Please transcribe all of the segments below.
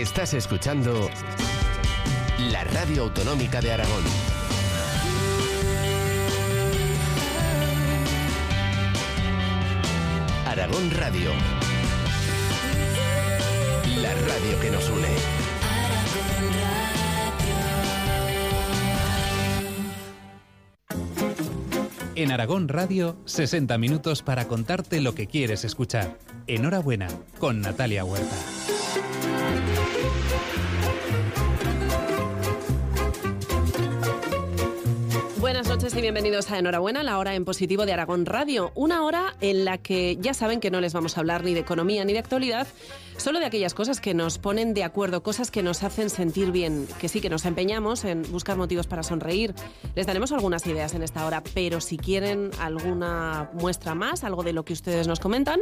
Estás escuchando la Radio Autonómica de Aragón. Aragón Radio. La radio que nos une. En Aragón Radio, 60 minutos para contarte lo que quieres escuchar. Enhorabuena, con Natalia Huerta. Noches y bienvenidos a Enhorabuena, la hora en positivo de Aragón Radio. Una hora en la que ya saben que no les vamos a hablar ni de economía ni de actualidad, solo de aquellas cosas que nos ponen de acuerdo, cosas que nos hacen sentir bien, que sí que nos empeñamos en buscar motivos para sonreír. Les daremos algunas ideas en esta hora, pero si quieren alguna muestra más, algo de lo que ustedes nos comentan,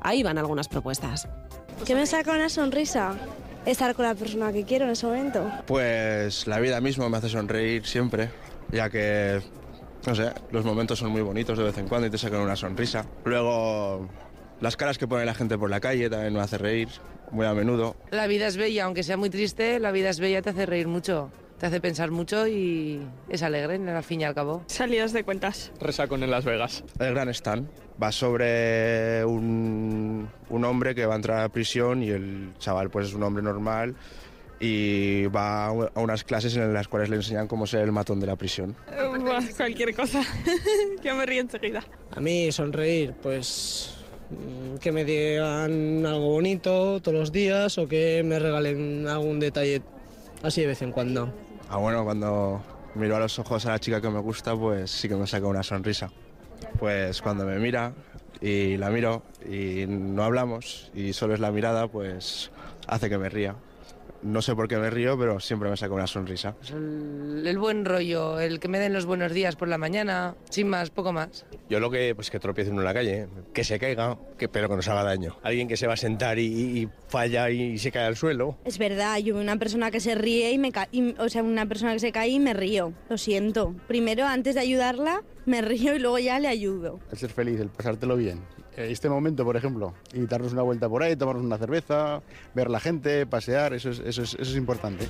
ahí van algunas propuestas. ¿Qué me saca una sonrisa? Estar con la persona que quiero en ese momento. Pues la vida misma me hace sonreír siempre, ya que, no sé, los momentos son muy bonitos de vez en cuando y te sacan una sonrisa. Luego, las caras que pone la gente por la calle también me hace reír muy a menudo. La vida es bella, aunque sea muy triste, la vida es bella, te hace reír mucho, te hace pensar mucho y es alegre al fin y al cabo. Salidas de cuentas. Resacón en Las Vegas. El gran stand va sobre un, un hombre que va a entrar a la prisión y el chaval pues es un hombre normal y va a unas clases en las cuales le enseñan cómo ser el matón de la prisión. Cualquier cosa. Yo me río enseguida. A mí sonreír, pues mm, que me digan algo bonito todos los días o que me regalen algún detalle así de vez en cuando. Ah, bueno, cuando miro a los ojos a la chica que me gusta, pues sí que me saca una sonrisa. Pues cuando me mira y la miro y no hablamos y solo es la mirada, pues hace que me ría. No sé por qué me río, pero siempre me saca una sonrisa. El, el buen rollo, el que me den los buenos días por la mañana, sin más, poco más. Yo lo que, pues que tropiece uno en la calle, que se caiga, que, pero que nos haga daño. Alguien que se va a sentar y, y falla y, se cae al suelo. Es verdad, yo una persona que se ríe y me ca y, o sea, una persona que se cae y me río. Lo siento. Primero, antes de ayudarla, me río y luego ya le ayudo. El ser feliz, el pasártelo bien. Este momento, por ejemplo, y una vuelta por ahí, tomarnos una cerveza, ver la gente, pasear, eso es, eso es, eso es importante.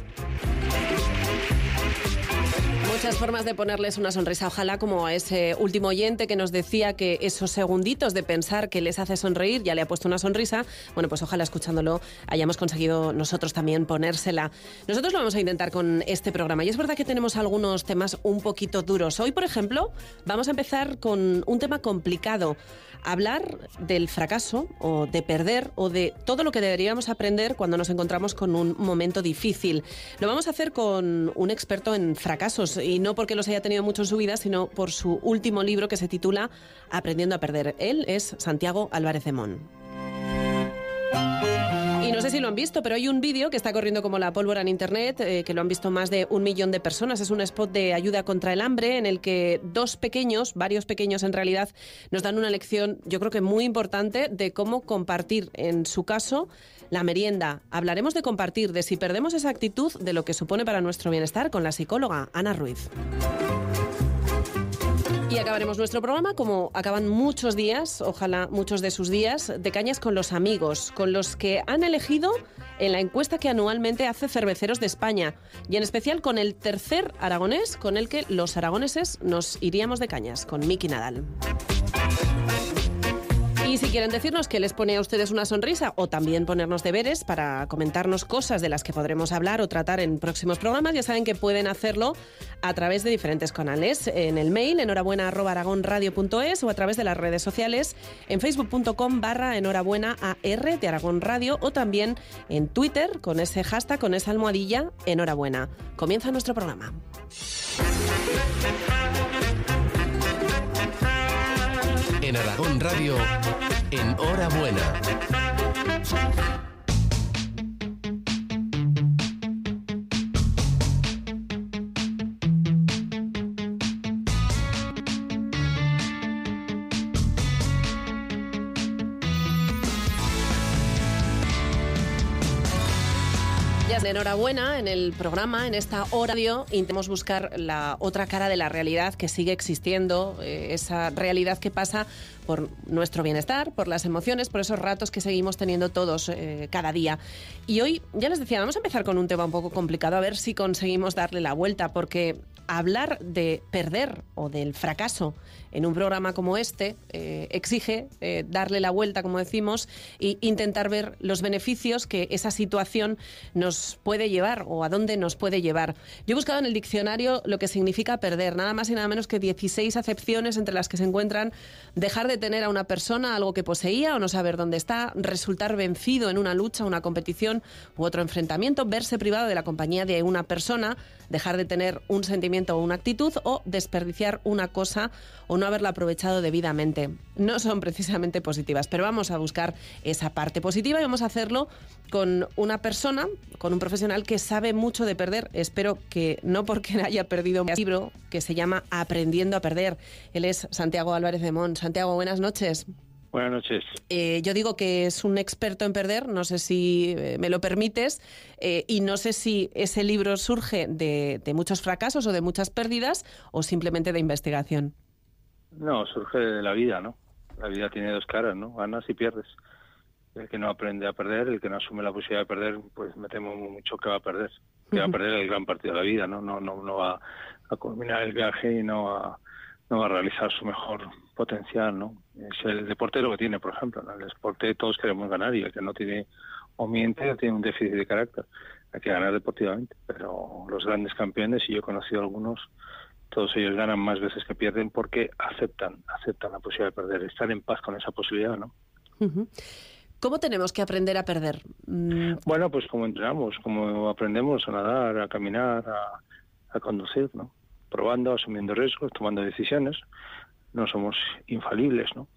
Muchas formas de ponerles una sonrisa. Ojalá como a ese último oyente que nos decía que esos segunditos de pensar que les hace sonreír ya le ha puesto una sonrisa. Bueno, pues ojalá escuchándolo hayamos conseguido nosotros también ponérsela. Nosotros lo vamos a intentar con este programa. Y es verdad que tenemos algunos temas un poquito duros. Hoy, por ejemplo, vamos a empezar con un tema complicado. Hablar del fracaso o de perder o de todo lo que deberíamos aprender cuando nos encontramos con un momento difícil. Lo vamos a hacer con un experto en fracasos y no porque los haya tenido mucho en su vida, sino por su último libro que se titula Aprendiendo a perder. Él es Santiago Álvarez de Mon. Y no sé si lo han visto, pero hay un vídeo que está corriendo como la pólvora en Internet, eh, que lo han visto más de un millón de personas. Es un spot de ayuda contra el hambre en el que dos pequeños, varios pequeños en realidad, nos dan una lección, yo creo que muy importante, de cómo compartir, en su caso, la merienda. Hablaremos de compartir, de si perdemos esa actitud, de lo que supone para nuestro bienestar con la psicóloga Ana Ruiz. Y acabaremos nuestro programa como acaban muchos días, ojalá muchos de sus días, de cañas con los amigos, con los que han elegido en la encuesta que anualmente hace Cerveceros de España, y en especial con el tercer aragonés con el que los aragoneses nos iríamos de cañas, con Miki Nadal. Y si quieren decirnos qué les pone a ustedes una sonrisa o también ponernos deberes para comentarnos cosas de las que podremos hablar o tratar en próximos programas, ya saben que pueden hacerlo a través de diferentes canales. En el mail enhorabuena.aragonradio.es o a través de las redes sociales en facebook.com barra enhorabuena AR de Aragón Radio o también en Twitter con ese hashtag, con esa almohadilla enhorabuena. Comienza nuestro programa. En Aragón Radio, en enhorabuena en el programa, en esta hora radio, intentamos buscar la otra cara de la realidad que sigue existiendo, eh, esa realidad que pasa por nuestro bienestar, por las emociones, por esos ratos que seguimos teniendo todos eh, cada día. Y hoy, ya les decía, vamos a empezar con un tema un poco complicado, a ver si conseguimos darle la vuelta, porque hablar de perder o del fracaso en un programa como este eh, exige eh, darle la vuelta, como decimos, e intentar ver los beneficios que esa situación nos puede llevar o a dónde nos puede llevar. Yo he buscado en el diccionario lo que significa perder, nada más y nada menos que 16 acepciones entre las que se encuentran dejar de tener a una persona algo que poseía o no saber dónde está, resultar vencido en una lucha, una competición u otro enfrentamiento, verse privado de la compañía de una persona, dejar de tener un sentimiento o una actitud o desperdiciar una cosa o no haberla aprovechado debidamente. No son precisamente positivas, pero vamos a buscar esa parte positiva y vamos a hacerlo con una persona, con un profesional que sabe mucho de perder. Espero que no porque haya perdido un libro que se llama Aprendiendo a Perder. Él es Santiago Álvarez de Mon. Santiago, buenas noches. Buenas noches. Eh, yo digo que es un experto en perder, no sé si eh, me lo permites, eh, y no sé si ese libro surge de, de muchos fracasos o de muchas pérdidas o simplemente de investigación. No, surge de la vida, ¿no? La vida tiene dos caras, ¿no? Ganas y pierdes. El que no aprende a perder, el que no asume la posibilidad de perder, pues me temo mucho que va a perder. Que va a perder el gran partido de la vida, ¿no? No, no, no va a culminar el viaje y no va, no va a realizar su mejor potencial, ¿no? Es el deporte lo que tiene, por ejemplo. En el deporte todos queremos ganar y el que no tiene o miente o tiene un déficit de carácter. Hay que ganar deportivamente, pero los grandes campeones, y yo he conocido algunos, todos ellos ganan más veces que pierden porque aceptan, aceptan la posibilidad de perder, están en paz con esa posibilidad, ¿no? ¿Cómo tenemos que aprender a perder? Mm. Bueno, pues como entrenamos, como aprendemos a nadar, a caminar, a, a conducir, ¿no? Probando, asumiendo riesgos, tomando decisiones. No somos infalibles, ¿no?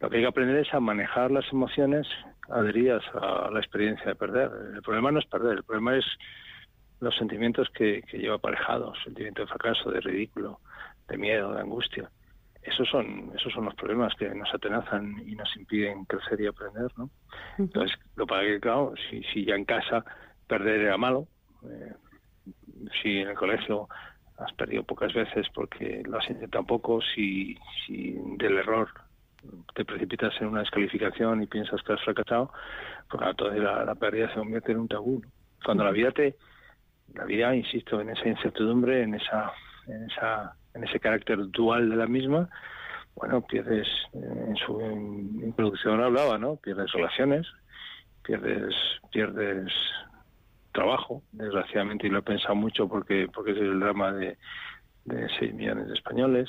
Lo que hay que aprender es a manejar las emociones adheridas a la experiencia de perder. El problema no es perder, el problema es los sentimientos que, que lleva aparejados, sentimiento de fracaso, de ridículo, de miedo, de angustia. Esos son, esos son los problemas que nos atenazan y nos impiden crecer y aprender, ¿no? Entonces, lo para que, claro, si, si ya en casa perder era malo, eh, si en el colegio has perdido pocas veces porque lo has intentado poco, si, si del error te precipitas en una descalificación y piensas que has fracasado, pues claro, toda la, la pérdida se convierte en un tabú. ¿no? Cuando la vida te, la vida, insisto, en esa incertidumbre, en esa, en esa, en ese carácter dual de la misma, bueno, pierdes, eh, en su introducción hablaba, ¿no? Pierdes relaciones, pierdes, pierdes trabajo, desgraciadamente, y lo he pensado mucho porque, porque es el drama de, de 6 millones de españoles,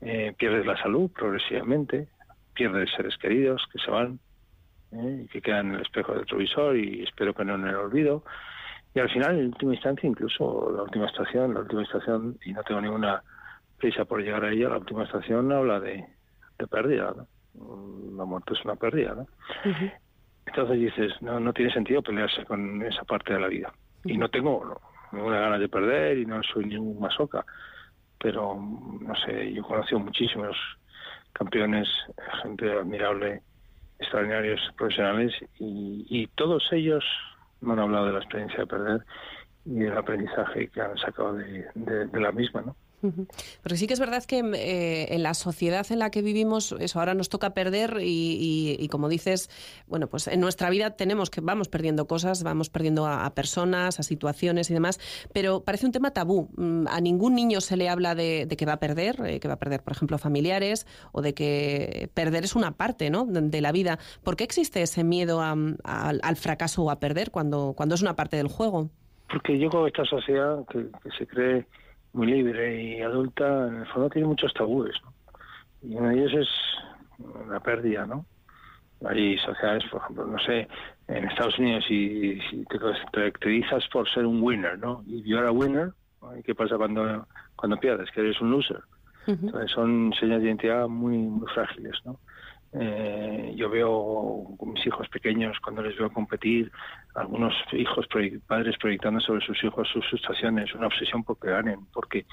eh, pierdes la salud progresivamente, pierdes seres queridos que se van eh, y que quedan en el espejo del retrovisor y espero que no en el olvido. Y al final, en última instancia, incluso la última estación, la última estación, y no tengo ninguna prisa por llegar a ella, la última estación habla de, de pérdida, ¿no? La muerte es una pérdida, ¿no? Entonces dices, no, no tiene sentido pelearse con esa parte de la vida. Y no tengo ninguna ganas de perder y no soy ningún masoca, pero no sé, yo he conocido muchísimos campeones, gente admirable, extraordinarios profesionales y, y todos ellos me han hablado de la experiencia de perder y del aprendizaje que han sacado de, de la misma, ¿no? Porque sí que es verdad que eh, en la sociedad en la que vivimos, eso ahora nos toca perder y, como dices, bueno, pues en nuestra vida tenemos que vamos perdiendo cosas, vamos perdiendo a, personas, a situaciones y demás, pero parece un tema tabú. Mm, a ningún niño se le habla de, que va a perder, eh, que va a perder, por ejemplo, familiares o de que perder es una parte, ¿no? De, la vida. ¿Por qué existe ese miedo al fracaso o a perder cuando cuando es una parte del juego? Porque yo creo que esta sociedad que se cree muy libre y adulta, en el fondo tiene muchos tabúes, ¿no? Y uno de ellos es la pérdida, ¿no? Hay sociedades, por ejemplo, no sé, en Estados Unidos, si, si te caracterizas por ser un winner, ¿no? Y yo era winner, ¿y qué pasa cuando, cuando pierdes? Que eres un loser. Uh -huh. Entonces son señas de identidad muy, muy frágiles, ¿no? Eh, yo veo mis hijos pequeños, cuando les veo competir, algunos hijos, padres proyectando sobre sus hijos sus frustraciones, una obsesión porque ganen, porque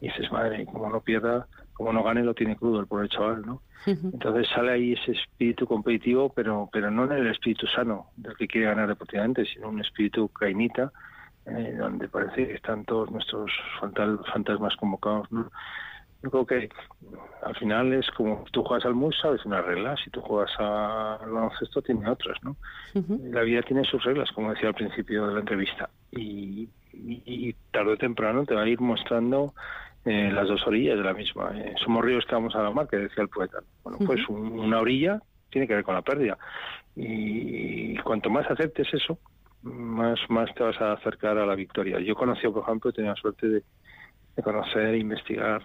dices, madre, como no pierda, como no gane, lo tiene crudo el pobre chaval, ¿no? Uh -huh. Entonces sale ahí ese espíritu competitivo, pero, pero no en el espíritu sano del que quiere ganar deportivamente, sino un espíritu cainita, eh, donde parece que están todos nuestros fantasmas convocados, ¿no? Yo creo que al final es como tú juegas al mus, sabes unas reglas, si tú juegas al baloncesto tiene otras, ¿no? La vida tiene sus reglas, como decía al principio de la entrevista, y, y, tarde o temprano te va a ir mostrando eh, las dos orillas de la misma. Eh, somos ríos que vamos a la mar, que decía el poeta. Bueno, pues una orilla tiene que ver con la pérdida. Y cuanto más aceptes eso, más, más te vas a acercar a la victoria. Yo conocí, por ejemplo, tenía la suerte de, de conocer e investigar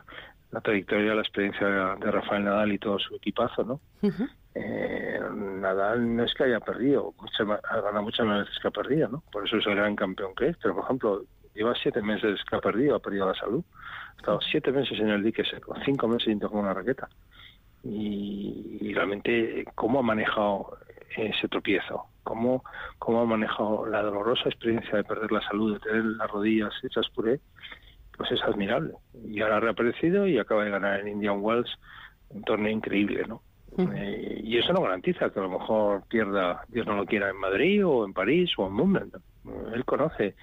la trayectoria, la experiencia de Rafael Nadal y todo su equipazo, ¿no? eh, Nadal no es que haya perdido, ha ganado muchas más veces que ha perdido, ¿no? Por eso es el gran campeón que es, pero por ejemplo, lleva siete meses que ha perdido, ha perdido la salud, ha estado siete meses en el dique seco, cinco meses sin tocar una raqueta. Y, realmente cómo ha manejado ese tropiezo, cómo, cómo ha manejado la dolorosa experiencia de perder la salud, de tener las rodillas hechas puré, pues es admirable. Y ahora ha reaparecido y acaba de ganar en Indian Wells un torneo increíble, ¿no? Eh, y eso no garantiza que a lo mejor pierda, Dios no lo quiera, en Madrid o en París o en Wimbledon. Él conoce,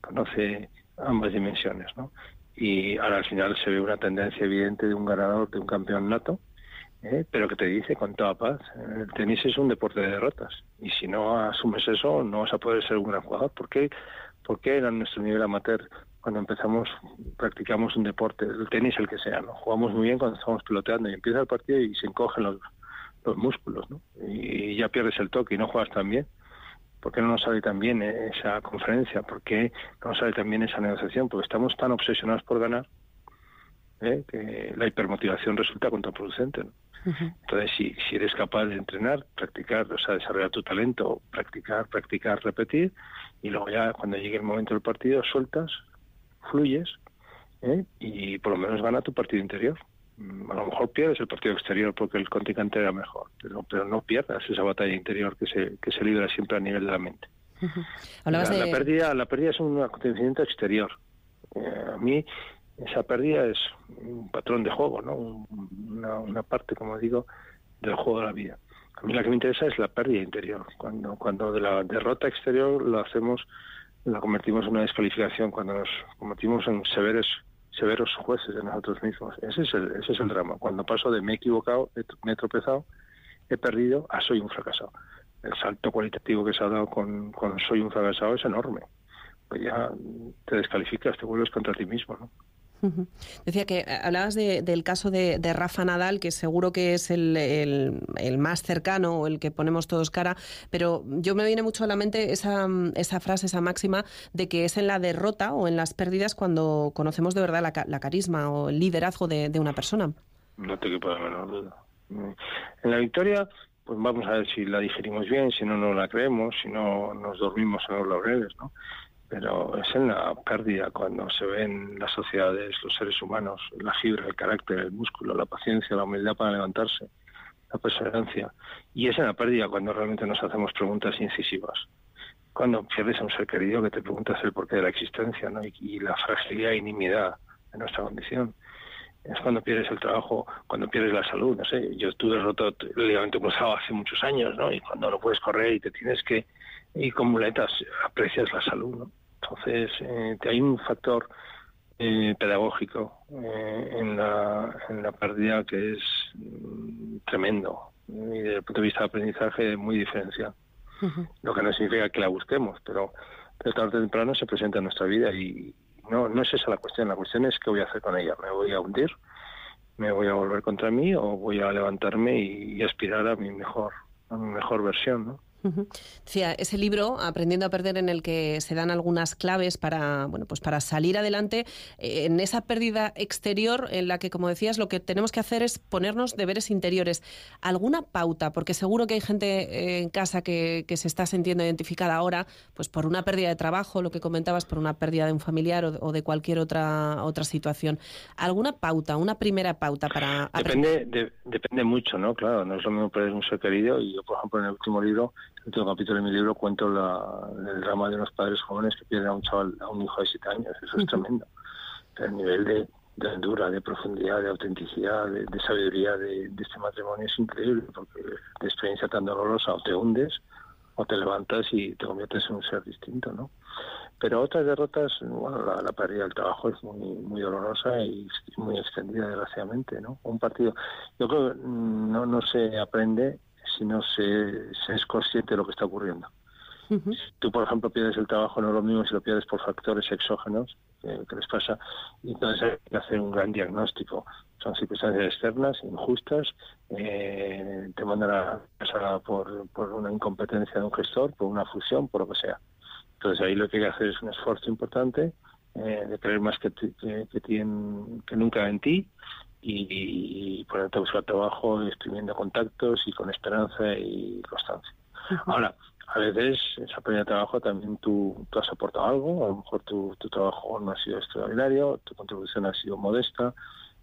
conoce ambas dimensiones, ¿no? Y ahora al final se ve una tendencia evidente de un ganador, de un campeón nato, ¿eh? pero que te dice con toda paz, el tenis es un deporte de derrotas. Y si no asumes eso, no vas a poder ser un gran jugador. ¿Por qué, ¿Por qué a nuestro nivel amateur cuando empezamos, practicamos un deporte, el tenis, el que sea, ¿no? Jugamos muy bien cuando estamos piloteando y empieza el partido y se encogen los, los músculos, ¿no? Y ya pierdes el toque y no juegas tan bien. ¿Por qué no nos sale tan bien esa conferencia? ¿Por qué no nos sale tan bien esa negociación? Porque estamos tan obsesionados por ganar ¿eh? que la hipermotivación resulta contraproducente. ¿no? Entonces, si, si eres capaz de entrenar, practicar, o sea, desarrollar tu talento, practicar, practicar, repetir, y luego ya cuando llegue el momento del partido sueltas fluyes ¿eh? y por lo menos gana tu partido interior. Mm, a lo mejor pierdes el partido exterior porque el contrincante era mejor, pero, pero no pierdas esa batalla interior que se, que se libra siempre a nivel de la mente. la, pérdida, la pérdida es un acontecimiento exterior. Eh, a mí esa pérdida es un patrón de juego, ¿no? Una, una, parte, como digo, del juego de la vida. A mí la que me interesa es la pérdida interior. Cuando, cuando de la derrota exterior lo hacemos la convertimos en una descalificación cuando nos convertimos en severos severos jueces de nosotros mismos. Ese es el, ese es el drama. Cuando paso de me he equivocado, me he tropezado, he perdido, a soy un fracasado. El salto cualitativo que se ha dado con, con soy un fracasado es enorme. Pues ya te descalificas, te vuelves contra ti mismo, ¿no? Decía que eh, hablabas del caso de, Rafa Nadal, que seguro que es el, más cercano o el que ponemos todos cara, pero yo me viene mucho a la mente esa, esa frase, esa máxima de que es en la derrota o en las pérdidas cuando conocemos de verdad la, carisma o el liderazgo de, una persona. No te quepa la menor duda. En la victoria, pues vamos a ver si la digerimos bien, si no, no la creemos, si no nos dormimos en los laureles, ¿no? Pero es en la pérdida cuando se ven las sociedades, los seres humanos, la fibra, el carácter, el músculo, la paciencia, la humildad para levantarse, la perseverancia. Y es en la pérdida cuando realmente nos hacemos preguntas incisivas. Cuando pierdes a un ser querido que te preguntas el porqué de la existencia ¿no? y, la fragilidad y nimiedad de nuestra condición. Es cuando pierdes el trabajo, cuando pierdes la salud. No sé, yo estuve roto el ligamento cruzado hace muchos años, ¿no? Y cuando no puedes correr y te tienes que y con muletas aprecias la salud, ¿no? Entonces, eh, hay un factor eh, pedagógico eh, en, la, en la pérdida que es mm, tremendo y desde el punto de vista de aprendizaje muy diferencial. Lo que no significa que la busquemos, pero, pero tarde o temprano se presenta en nuestra vida y no, no es esa la cuestión. La cuestión es qué voy a hacer con ella. ¿Me voy a hundir? ¿Me voy a volver contra mí? ¿O voy a levantarme y, y aspirar a mi mejor, a mi mejor versión? ¿no? Decía, ese libro, Aprendiendo a perder, en el que se dan algunas claves para, bueno, pues para salir adelante eh, en esa pérdida exterior en la que, como decías, lo que tenemos que hacer es ponernos deberes interiores. ¿Alguna pauta? Porque seguro que hay gente eh, en casa que, se está sintiendo identificada ahora, pues por una pérdida de trabajo, lo que comentabas, por una pérdida de un familiar o, de cualquier otra otra situación. ¿Alguna pauta, una primera pauta para Depende, depende mucho, ¿no? Claro, no es lo mismo perder un ser querido y yo, por ejemplo, en el último libro otro capítulo de mi libro cuento el drama de unos padres jóvenes que pierden a un chaval, a un hijo de siete años. Eso es tremendo. El nivel de, de de profundidad, de autenticidad, de, sabiduría de, este matrimonio es increíble, porque de experiencia tan dolorosa o te hundes o te levantas y te conviertes en un ser distinto, ¿no? Pero otras derrotas, bueno, la, la pérdida del trabajo es muy, muy dolorosa y muy extendida, desgraciadamente, ¿no? Un partido, yo creo que mm, no, no se aprende si no se, se es consciente de lo que está ocurriendo. Si tú, por ejemplo, pierdes el trabajo, no es lo mismo si lo pierdes por factores exógenos, eh, que les pasa, y entonces hay que hacer un gran diagnóstico. Son circunstancias externas, injustas, eh, te mandan a casa por, por una incompetencia de un gestor, por una fusión, por lo que sea. Entonces ahí lo que hay que hacer es un esfuerzo importante eh, de creer más que, que, que tien- que nunca en ti y, y ponerte a buscar trabajo exprimiendo contactos y con esperanza y constancia. Ahora, a veces esa pérdida de trabajo también tú, tú has aportado algo, a lo mejor tu, tu trabajo no ha sido extraordinario, tu contribución ha sido modesta,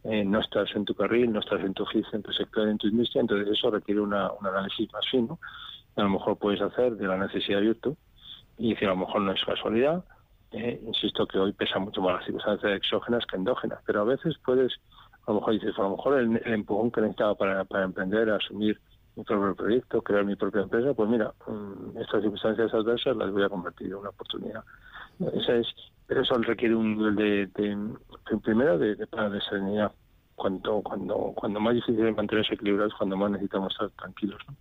eh, no estás en tu carril, no estás en tu oficio, en tu sector, en tu industria, entonces eso requiere una, un análisis más fino. A lo mejor puedes hacer de la necesidad virtud y decir, a lo mejor no es casualidad, eh, insisto que hoy pesa mucho más las circunstancias exógenas que endógenas, pero a veces puedes, a lo mejor dices, a lo mejor el, el empujón que necesitaba para, para emprender, asumir mi propio proyecto, crear mi propia empresa, pues mira, mm, estas circunstancias adversas las voy a convertir en una oportunidad. Esa es, pero eso requiere un nivel de, de- de- primero de, de, de serenidad. Cuando, cuando, cuando más difícil es mantenerse equilibrados, cuando más necesitamos estar tranquilos, ¿no?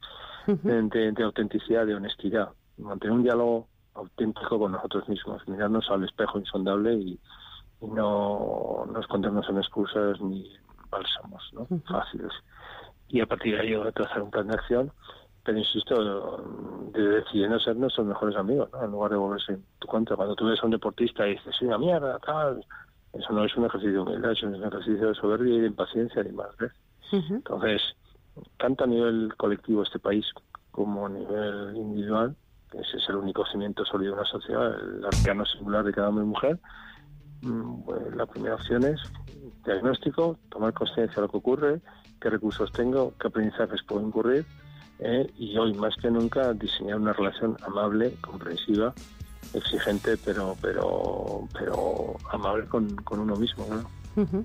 de autenticidad, de honestidad, mantener un diálogo auténtico con nosotros mismos, mirarnos al espejo insondable y, y no, no escondernos en excusas ni bálsamos ¿no? fáciles. Y a partir de ahí yo trazar un plan de acción, pero insisto, de decidiendo ser nuestros mejores amigos, ¿no? en lugar de volverse en tu contra. Cuando tú ves a un deportista y dices, soy una mierda, tal, eso no es un ejercicio de humildad, eso es un ejercicio de soberbia y de impaciencia y más. ¿ves? Entonces, tanto a nivel colectivo este país como a nivel individual, ese es el único cimiento sólido de una sociedad, el arcano singular de cada hombre y mujer, mm, pues, la primera opción es diagnóstico, tomar conciencia de lo que ocurre, qué recursos tengo, qué aprendizajes puedo incurrir, eh, y hoy más que nunca diseñar una relación amable, comprensiva, exigente, pero pero pero amable con, con uno mismo. ¿no?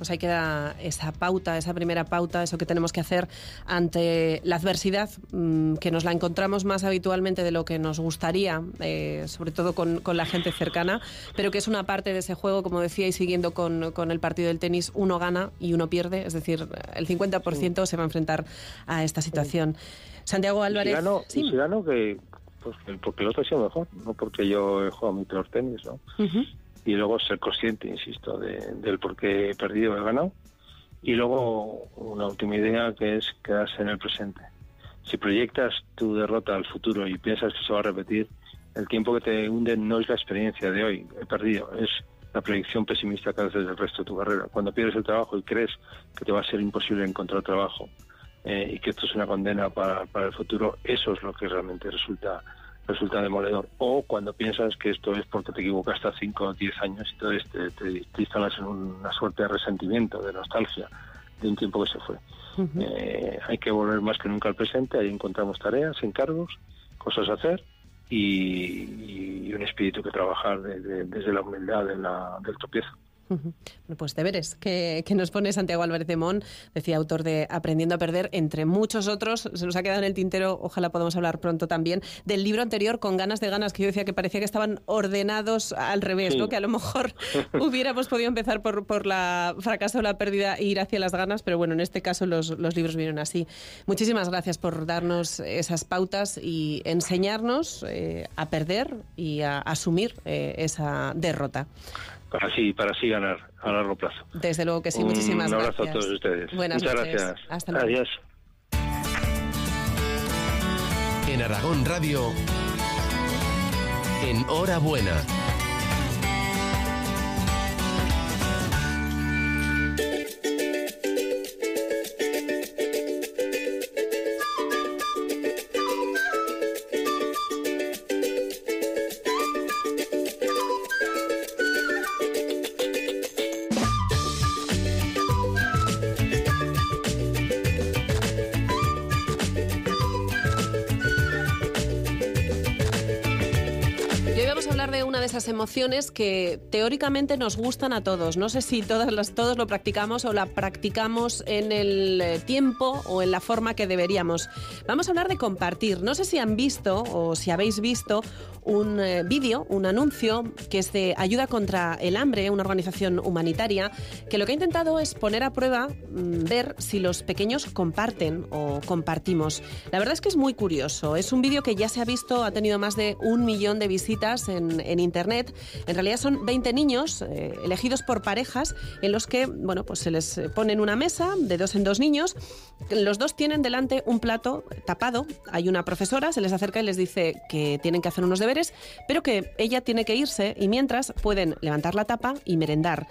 Pues ahí queda esa pauta, esa primera pauta, eso que tenemos que hacer ante la adversidad, mm, que nos la encontramos más habitualmente de lo que nos gustaría, eh, sobre todo con, con la gente cercana, pero que es una parte de ese juego, como decía, y siguiendo con, con el partido del tenis, uno gana y uno pierde, es decir, el 50% se va a enfrentar a esta situación. Santiago Álvarez. gano, Sí. y si gano que pues porque el otro ha sido mejor, no porque yo he jugado mi peor tenis, ¿no? Ujú. Y luego ser consciente, insisto, de, del por qué he perdido o he ganado. Y luego una última idea que es quedarse en el presente. Si proyectas tu derrota al futuro y piensas que se va a repetir, el tiempo que te hunde no es la experiencia de hoy, he perdido, es la proyección pesimista que haces del resto de tu carrera. Cuando pierdes el trabajo y crees que te va a ser imposible encontrar trabajo eh, y que esto es una condena para, para el futuro, eso es lo que realmente resulta resulta demoledor. O cuando piensas que esto es porque te equivocaste a 5 o 10 años y entonces te, te, te instalas en una suerte de resentimiento, de nostalgia de un tiempo que se fue. Eh, hay que volver más que nunca al presente, ahí encontramos tareas, encargos, cosas a hacer y, y un espíritu que trabajar de- de- desde la humildad de la- del tropiezo. Pues deberes que, que nos pone Santiago Álvarez de Mon, decía autor de Aprendiendo a Perder, entre muchos otros. Se nos ha quedado en el tintero, ojalá podamos hablar pronto también, del libro anterior, Con ganas de ganas, que yo decía que parecía que estaban ordenados al revés, Sí. ¿no? que a lo mejor hubiéramos podido empezar por, por la fracaso o la pérdida e ir hacia las ganas, pero bueno, en este caso los, los libros vienen así. Muchísimas gracias por darnos esas pautas y enseñarnos eh, a perder y a asumir eh, esa derrota. Para así, para así ganar a largo plazo. Desde luego que sí, muchísimas Un abrazo gracias. a todos ustedes. Buenas Muchas noches. gracias. Hasta luego. Adiós. En Aragón Radio, en Hora Buena. Que teóricamente nos gustan a todos. No sé si todas las, todos lo practicamos o la practicamos en el eh, tiempo o en la forma que deberíamos. Vamos a hablar de compartir. No sé si han visto o si habéis visto un eh, vídeo, un anuncio que es de Ayuda contra el Hambre, una organización humanitaria, que lo que ha intentado es poner a prueba, mm, ver si los pequeños comparten o compartimos. La verdad es que es muy curioso. Es un vídeo que ya se ha visto, ha tenido más de un millón de visitas en, Internet. En realidad son 20 niños eh, elegidos por parejas en los que, bueno, pues se les pone en una mesa de dos en dos niños. Los dos tienen delante un plato tapado. Hay una profesora, se les acerca y les dice que tienen que hacer unos deberes, pero que ella tiene que irse y mientras pueden levantar la tapa y merendar.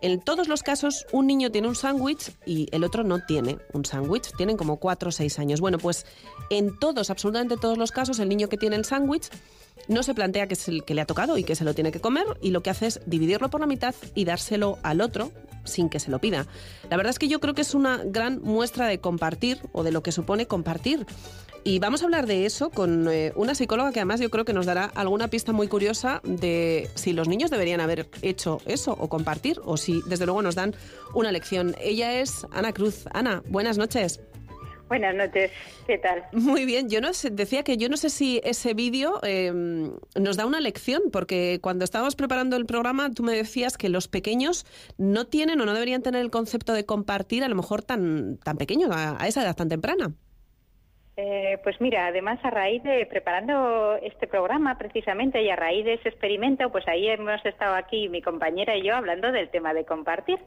En todos los casos, un niño tiene un sándwich y el otro no tiene un sándwich. Tienen como 4 o 6 años. Bueno, pues en todos, absolutamente todos los casos, el niño que tiene el sándwich no se plantea que es el que le ha tocado y que se lo tiene que comer y lo que hace es dividirlo por la mitad y dárselo al otro sin que se lo pida. La verdad es que yo creo que es una gran muestra de compartir o de lo que supone compartir. Y vamos a hablar de eso con eh, una psicóloga que además yo creo que nos dará alguna pista muy curiosa de si los niños deberían haber hecho eso o compartir o si desde luego nos dan una lección. Ella es Ana Cruz. Ana, buenas noches. Buenas noches, ¿qué tal? Muy bien, yo no sé, decía que yo no sé si ese vídeo eh, nos da una lección, porque cuando estábamos preparando el programa tú me decías que los pequeños no tienen o no deberían tener el concepto de compartir a lo mejor tan, tan pequeño, a, a esa edad tan temprana. Eh, pues mira, además a raíz de preparando este programa precisamente y a raíz de ese experimento, pues ahí hemos estado aquí mi compañera y yo hablando del tema de compartir.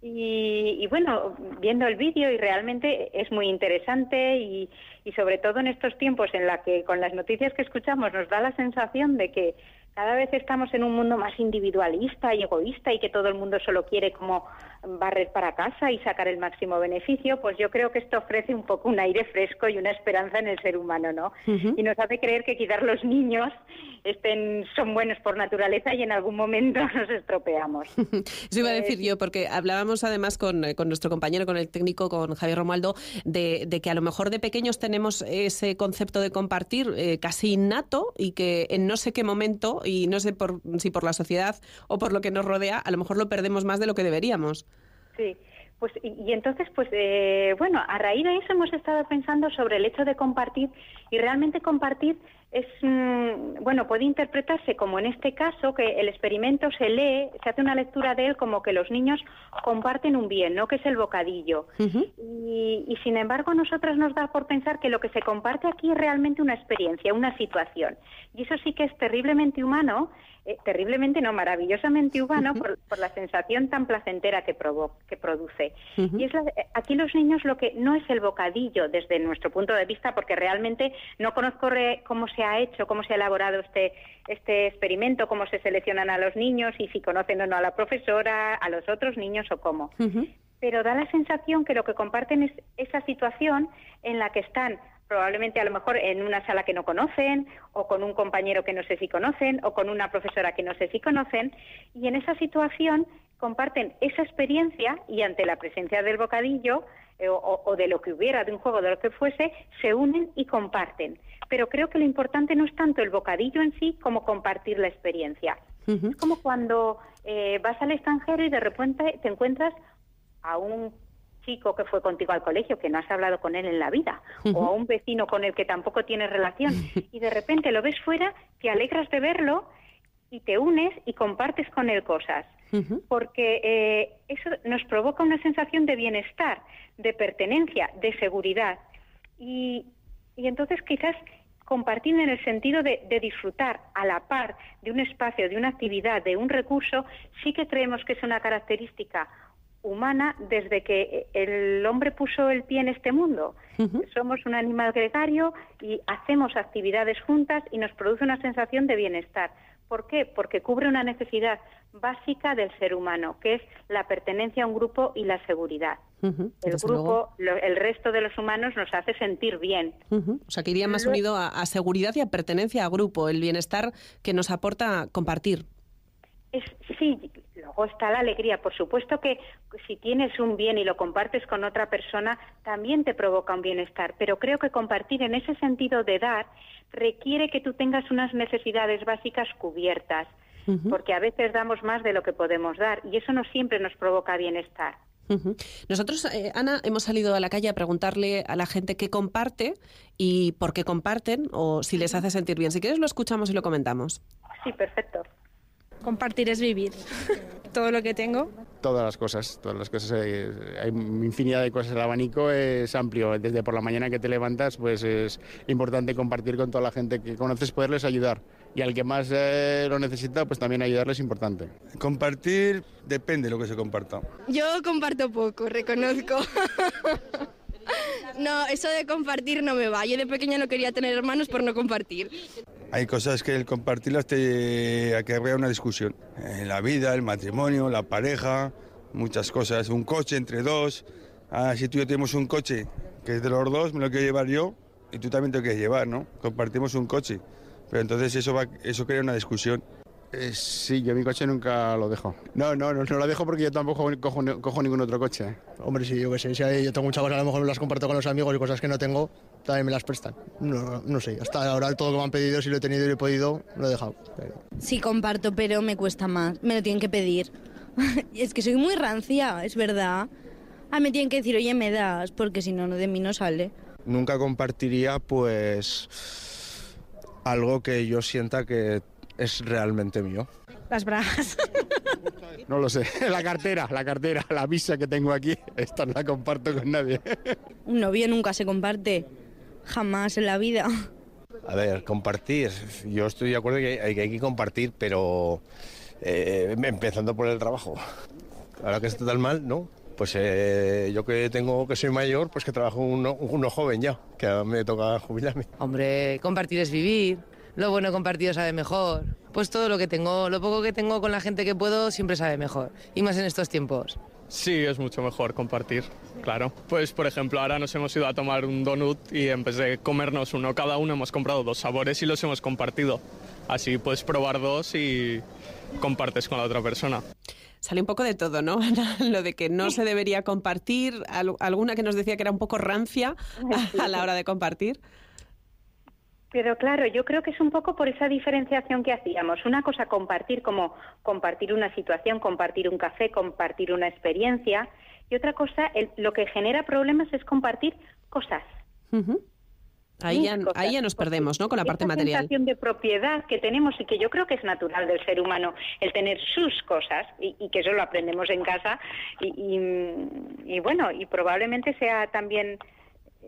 y, y, bueno, viendo el vídeo y realmente es muy interesante y, y sobre todo en estos tiempos en la que con las noticias que escuchamos nos da la sensación de que cada vez estamos en un mundo más individualista y egoísta y que todo el mundo solo quiere como barrer para casa y sacar el máximo beneficio, pues yo creo que esto ofrece un poco un aire fresco y una esperanza en el ser humano, ¿no? Y nos hace creer que quizás los niños estén, son buenos por naturaleza y en algún momento nos estropeamos. Eso iba a decir yo, porque hablábamos además con, con, nuestro compañero, con el técnico, con Javier Romualdo, de, de, que a lo mejor de pequeños tenemos ese concepto de compartir eh, casi innato y que en no sé qué momento, y no sé por, si por la sociedad o por lo que nos rodea, a lo mejor lo perdemos más de lo que deberíamos. Sí, pues y, y entonces, pues eh, bueno, a raíz de eso hemos estado pensando sobre el hecho de compartir y realmente compartir es mmm, bueno puede interpretarse como en este caso que el experimento se lee se hace una lectura de él como que los niños comparten un bien no que es el bocadillo. Uh -huh. y, y, sin embargo a nosotros nos da por pensar que lo que se comparte aquí es realmente una experiencia una situación. Y eso sí que es terriblemente humano eh, terriblemente no maravillosamente humano por, por, la sensación tan placentera que, provo que produce uh -huh. y es la, aquí los niños lo que no es el bocadillo desde nuestro punto de vista porque realmente no conozco re, cómo se ha hecho, cómo se ha elaborado este, este experimento, cómo se seleccionan a los niños y si conocen o no a la profesora, a los otros niños o cómo. Uh -huh. Pero da la sensación que lo que comparten es esa situación en la que están probablemente a lo mejor en una sala que no conocen o con un compañero que no sé si conocen o con una profesora que no sé si conocen y en esa situación comparten esa experiencia y ante la presencia del bocadillo eh, o, o, de lo que hubiera, de un juego, de lo que fuese, se unen y comparten. Pero creo que lo importante no es tanto el bocadillo en sí como compartir la experiencia. Uh -huh. Es como cuando eh, vas al extranjero y de repente te encuentras a un chico que fue contigo al colegio, que no has hablado con él en la vida, uh -huh. o a un vecino con el que tampoco tienes relación, y de repente lo ves fuera, te alegras de verlo y te unes y compartes con él cosas. Uh -huh. Porque eh, eso nos provoca una sensación de bienestar, de pertenencia, de seguridad. Y, y entonces quizás compartir en el sentido de, de, disfrutar a la par de un espacio, de una actividad, de un recurso, sí que creemos que es una característica humana desde que el hombre puso el pie en este mundo. Uh -huh. Somos un animal gregario y hacemos actividades juntas y nos produce una sensación de bienestar. ¿Por qué? Porque cubre una necesidad básica del ser humano, que es la pertenencia a un grupo y la seguridad. Uh -huh. El grupo, lo, el resto de los humanos nos hace sentir bien. Uh -huh. O sea, que iría más unido a, a seguridad y a pertenencia a grupo, el bienestar que nos aporta compartir. Es, sí, luego está la alegría. Por supuesto que si tienes un bien y lo compartes con otra persona, también te provoca un bienestar. Pero creo que compartir en ese sentido de dar requiere que tú tengas unas necesidades básicas cubiertas, porque a veces damos más de lo que podemos dar y eso no siempre nos provoca bienestar. Nosotros, eh, Ana, hemos salido a la calle a preguntarle a la gente qué comparte y por qué comparten o si les hace sentir bien. Si quieres lo escuchamos y lo comentamos. Sí, perfecto. Compartir es vivir. Todo lo que tengo. Todas las cosas, todas las cosas. eh, Hay infinidad de cosas. El abanico es amplio. Desde por la mañana que te levantas, pues es importante compartir con toda la gente que conoces, poderles ayudar. Y al que más eh, lo necesita, pues también ayudarles es importante. Compartir depende de lo que se comparta. Yo comparto poco, reconozco. No, eso de compartir no me va. Yo de pequeña no quería tener hermanos por no compartir. Hay cosas que el compartirlas te acarrea una discusión. Eh, la vida, el matrimonio, la pareja, muchas cosas. Un coche entre dos. Ah, si tú y yo tenemos un coche que es de los dos, me lo quiero llevar yo y tú también te lo quieres llevar, ¿no? Compartimos un coche. Pero entonces eso, va, eso crea una discusión. Eh, sí, yo mi coche nunca lo dejo. No, no, no, no lo dejo porque yo tampoco cojo, cojo ningún otro coche. Hombre, sí, yo qué sé, si hay- yo tengo muchas cosas, a lo mejor me las comparto con los amigos y cosas que no tengo, también me las prestan. No, no sé, hasta ahora todo lo que me han pedido, si lo he tenido y lo he podido, lo he dejado. Pero- Sí comparto, pero me cuesta más. Me lo tienen que pedir. es que soy muy rancia, es verdad. Ah, me tienen que decir, oye, me das, porque si no, no de mí no sale. Nunca compartiría pues algo que yo sienta que es realmente mío. Las bragas. No lo sé. La cartera, la cartera, la visa que tengo aquí, esta no la comparto con nadie. Un novio nunca se comparte. Jamás en la vida. A ver, compartir. Yo estoy de acuerdo que hay que, hay que compartir, pero eh, empezando por el trabajo. Ahora que está tan mal, ¿no? Pues eh, yo que tengo que soy mayor, pues que trabajo uno, uno joven ya, que ahora me toca jubilarme. Hombre, compartir es vivir. Lo bueno compartido sabe mejor. Pues todo lo que tengo, lo poco que tengo con la gente que puedo, siempre sabe mejor. Y más en estos tiempos. Sí, es mucho mejor compartir, claro. Pues, por ejemplo, ahora nos hemos ido a tomar un donut y en vez de comernos uno cada uno, hemos comprado dos sabores y los hemos compartido. Así puedes probar dos y compartes con la otra persona. Sale un poco de todo, ¿no? Lo de que no se debería compartir, al- alguna que nos decía que era un poco rancia a la hora de compartir. Pero claro, yo creo que es un poco por esa diferenciación que hacíamos. Una cosa compartir como compartir una situación, compartir un café, compartir una experiencia. Y otra cosa, el- lo que genera problemas es compartir cosas. Ahí ya, Muchas cosas. ahí ya nos perdemos, ¿no? Con la parte material. sensación de propiedad que tenemos y que yo creo que es natural del ser humano, el tener sus cosas y, y que eso lo aprendemos en casa y, y- y bueno, y probablemente sea también,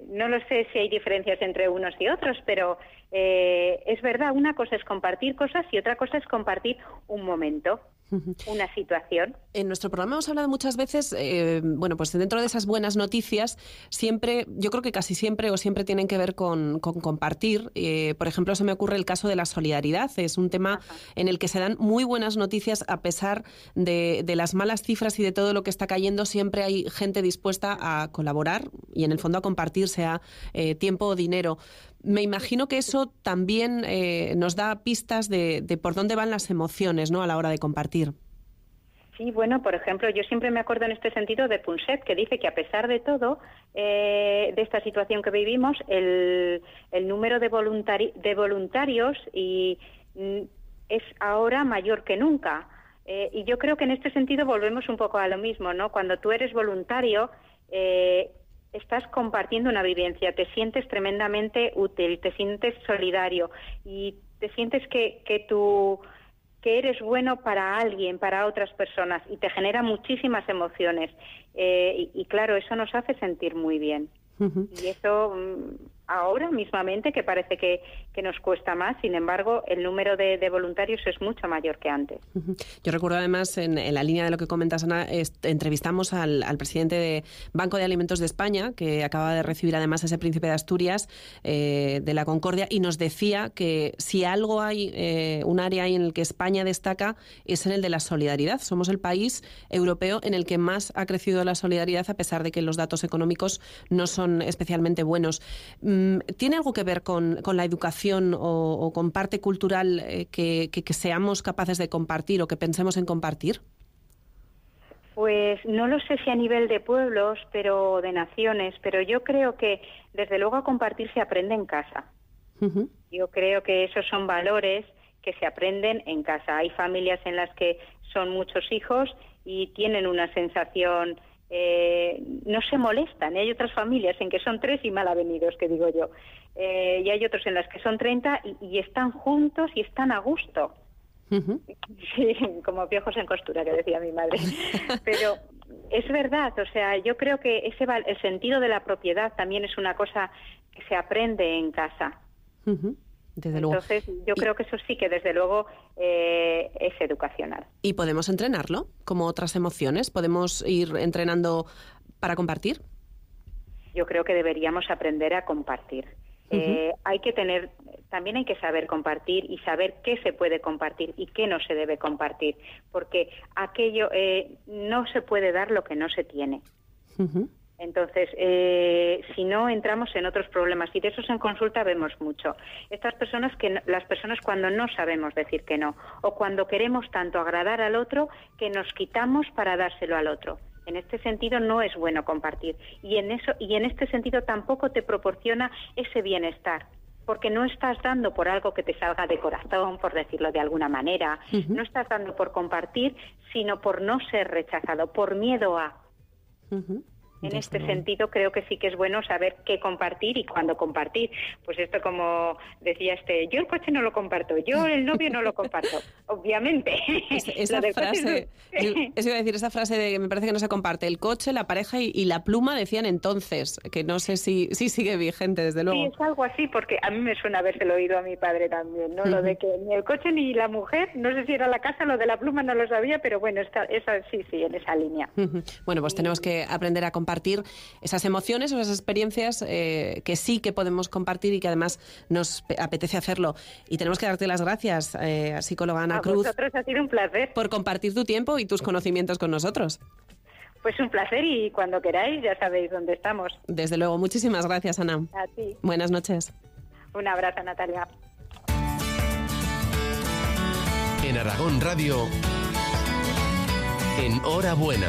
no lo sé si hay diferencias entre unos y otros, pero eh, es verdad, una cosa es compartir cosas y otra cosa es compartir un momento, una situación. En nuestro programa hemos hablado muchas veces, eh, bueno, pues dentro de esas buenas noticias, siempre, yo creo que casi siempre o siempre tienen que ver con, con compartir. Eh, por ejemplo, se me ocurre el caso de la solidaridad. Es un tema en el que se dan muy buenas noticias a pesar de, de las malas cifras y de todo lo que está cayendo. Siempre hay gente dispuesta a colaborar y en el fondo a compartir, sea eh, tiempo o dinero. Me imagino que eso también eh, nos da pistas de, de por dónde van las emociones ¿no? a la hora de compartir. Sí, bueno, por ejemplo, yo siempre me acuerdo en este sentido de Punset, que dice que a pesar de todo, eh, de esta situación que vivimos, el, el número de, voluntari- de voluntarios y, mm, es ahora mayor que nunca. Eh, y yo creo que en este sentido volvemos un poco a lo mismo, ¿no? Cuando tú eres voluntario, eh, estás compartiendo una vivencia, te sientes tremendamente útil, te sientes solidario y te sientes que, que tu que eres bueno para alguien, para otras personas y te genera muchísimas emociones. Eh, y, y claro, eso nos hace sentir muy bien. Y eso mm, ahora mismamente que parece que, que nos cuesta más, sin embargo, el número de, de voluntarios es mucho mayor que antes. Yo recuerdo además, en, en la línea de lo que comentas, Ana, entrevistamos al, presidente de Banco de Alimentos de España, que acaba de recibir además ese príncipe de Asturias eh, de la Concordia, y nos decía que si algo hay, eh, un área en el que España destaca, es en el de la solidaridad. Somos el país europeo en el que más ha crecido la solidaridad, a pesar de que los datos económicos no son especialmente buenos. Mm, ¿tiene algo que ver con, con la educación o, o con parte cultural eh, que, que- que seamos capaces de compartir o que pensemos en compartir? Pues no lo sé si a nivel de pueblos, pero de naciones, pero yo creo que desde luego a compartir se aprende en casa. Yo creo que esos son valores que se aprenden en casa. Hay familias en las que son muchos hijos y tienen una sensación, eh, no se molestan. Y hay otras familias en que son tres y mal avenidos, que digo yo. Eh, y hay otros en las que son 30 y, y están juntos y están a gusto. Sí, como piojos en costura, que decía mi madre. Pero es verdad, o sea, yo creo que ese el sentido de la propiedad también es una cosa que se aprende en casa. Desde luego. Entonces, yo creo que eso sí que desde luego eh, es educacional. ¿Y podemos entrenarlo como otras emociones? ¿Podemos ir entrenando para compartir? Yo creo que deberíamos aprender a compartir. Eh, hay que tener, también hay que saber compartir y saber qué se puede compartir y qué no se debe compartir, porque aquello eh, no se puede dar lo que no se tiene. Entonces, eh, si no entramos en otros problemas y de esos en consulta vemos mucho. Estas personas que no- las personas cuando no sabemos decir que no o cuando queremos tanto agradar al otro que nos quitamos para dárselo al otro. En este sentido no es bueno compartir y en eso y en este sentido tampoco te proporciona ese bienestar. Porque no estás dando por algo que te salga de corazón, por decirlo de alguna manera. No estás dando por compartir, sino por no ser rechazado, por miedo a. En este sentido, creo que sí que es bueno saber qué compartir y cuándo compartir. Pues esto, como decía este, yo el coche no lo comparto, yo el novio no lo comparto, obviamente. Es- esa frase, no- yo- eso iba a decir, esa frase de que me parece que no se comparte, el coche, la pareja y, y la pluma decían entonces, que no sé si, si sigue vigente, desde Sí, luego. es algo así, porque a mí me suena habérselo oído a mi padre también, ¿no? Lo de que ni el coche ni la mujer, no sé si era la casa, lo de la pluma no lo sabía, pero bueno, está, esa, sí, sí, en esa línea. Bueno, pues tenemos que aprender a compartir esas emociones o esas experiencias eh, que sí que podemos compartir y que además nos pe- apetece hacerlo. Y tenemos que darte las gracias, eh, psicóloga Ana A Cruz, vosotros ha sido un placer. por compartir tu tiempo y tus conocimientos con nosotros. Pues un placer y cuando queráis ya sabéis dónde estamos. Desde luego, muchísimas gracias, Ana. A ti. Buenas noches. Un abrazo, Natalia. En Aragón Radio, en Hora Buena.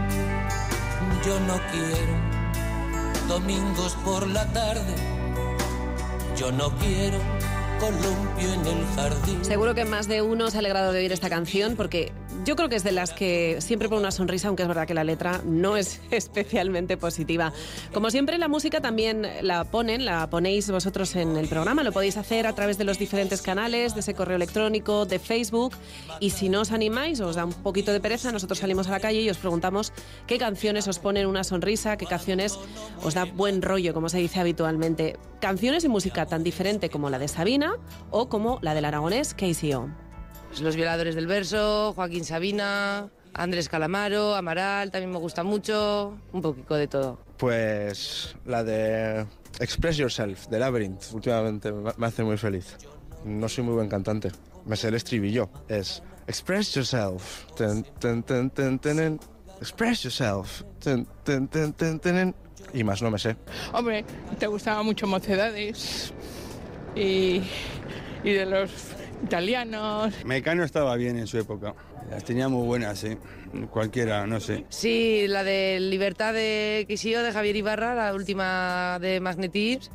Yo no quiero domingos por la tarde. Yo no quiero columpio en el jardín. Seguro que más de uno se ha alegrado de oír esta canción porque yo creo que es de las que siempre pone una sonrisa, aunque es verdad que la letra no es especialmente positiva. Como siempre, la música también la ponen, la ponéis vosotros en el programa. Lo podéis hacer a través de los diferentes canales, de ese correo electrónico, de Facebook. Y si no os animáis os da un poquito de pereza, nosotros salimos a la calle y os preguntamos qué canciones os ponen una sonrisa, qué canciones os da buen rollo, como se dice habitualmente. Canciones y música tan diferente como la de Sabina o como la del aragonés KCO. Los violadores del verso, Joaquín Sabina, Andrés Calamaro, Amaral, también me gusta mucho, un poquito de todo. Pues la de Express Yourself, de Labyrinth, últimamente me hace muy feliz. No soy muy buen cantante, me sé el estribillo. Es Express Yourself. Ten, ten, ten, ten, tenen. express yourself. Ten, ten, ten, ten, ten, y más no me sé. Hombre, te gustaban mucho mocedades y, y de los italianos. Mecano estaba bien en su época. Las tenía muy buenas, sí. Cualquiera, no sé. Sí, la de Libertad de Quisío de Javier Ibarra, la última de Magnetips.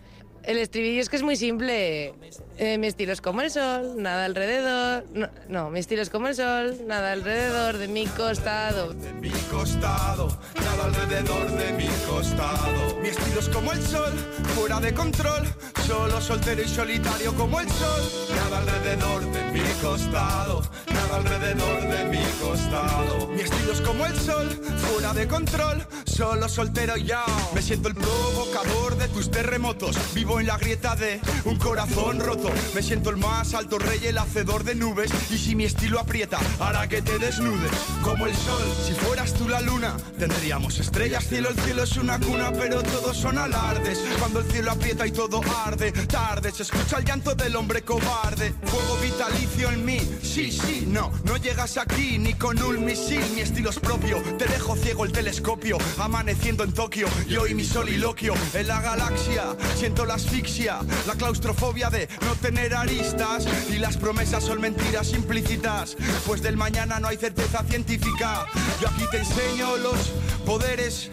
El estribillo es que es muy simple. Eh, mi estilo es como el sol, nada alrededor. No, no, mi estilo es como el sol, nada alrededor de mi costado. mi costado, nada alrededor de mi costado. Mi estilo es como el sol, fuera de control, solo soltero y solitario como el sol. Nada alrededor de mi costado, nada alrededor de mi costado. Mi estilo es como el sol, fuera de control, solo soltero ya. Me siento el provocador de tus terremotos, vivo en la grieta de un corazón roto. Me siento el más alto rey, el hacedor de nubes. Y si mi estilo aprieta, hará que te desnudes. Como el sol, si fueras tú la luna, tendríamos estrellas, cielo. El cielo es una cuna, pero todos son alardes. Cuando el cielo aprieta y todo arde, tarde se escucha el llanto del hombre cobarde. Fuego vitalicio en mí, sí, sí, no, no llegas aquí ni con un misil. Mi estilo es propio, te dejo ciego el telescopio. Amaneciendo en Tokio, y hoy mi soliloquio en la galaxia. Siento la asfixia, la claustrofobia de no tener aristas. Y las promesas son mentiras implícitas, pues del mañana no hay certeza científica. Yo aquí te enseño los poderes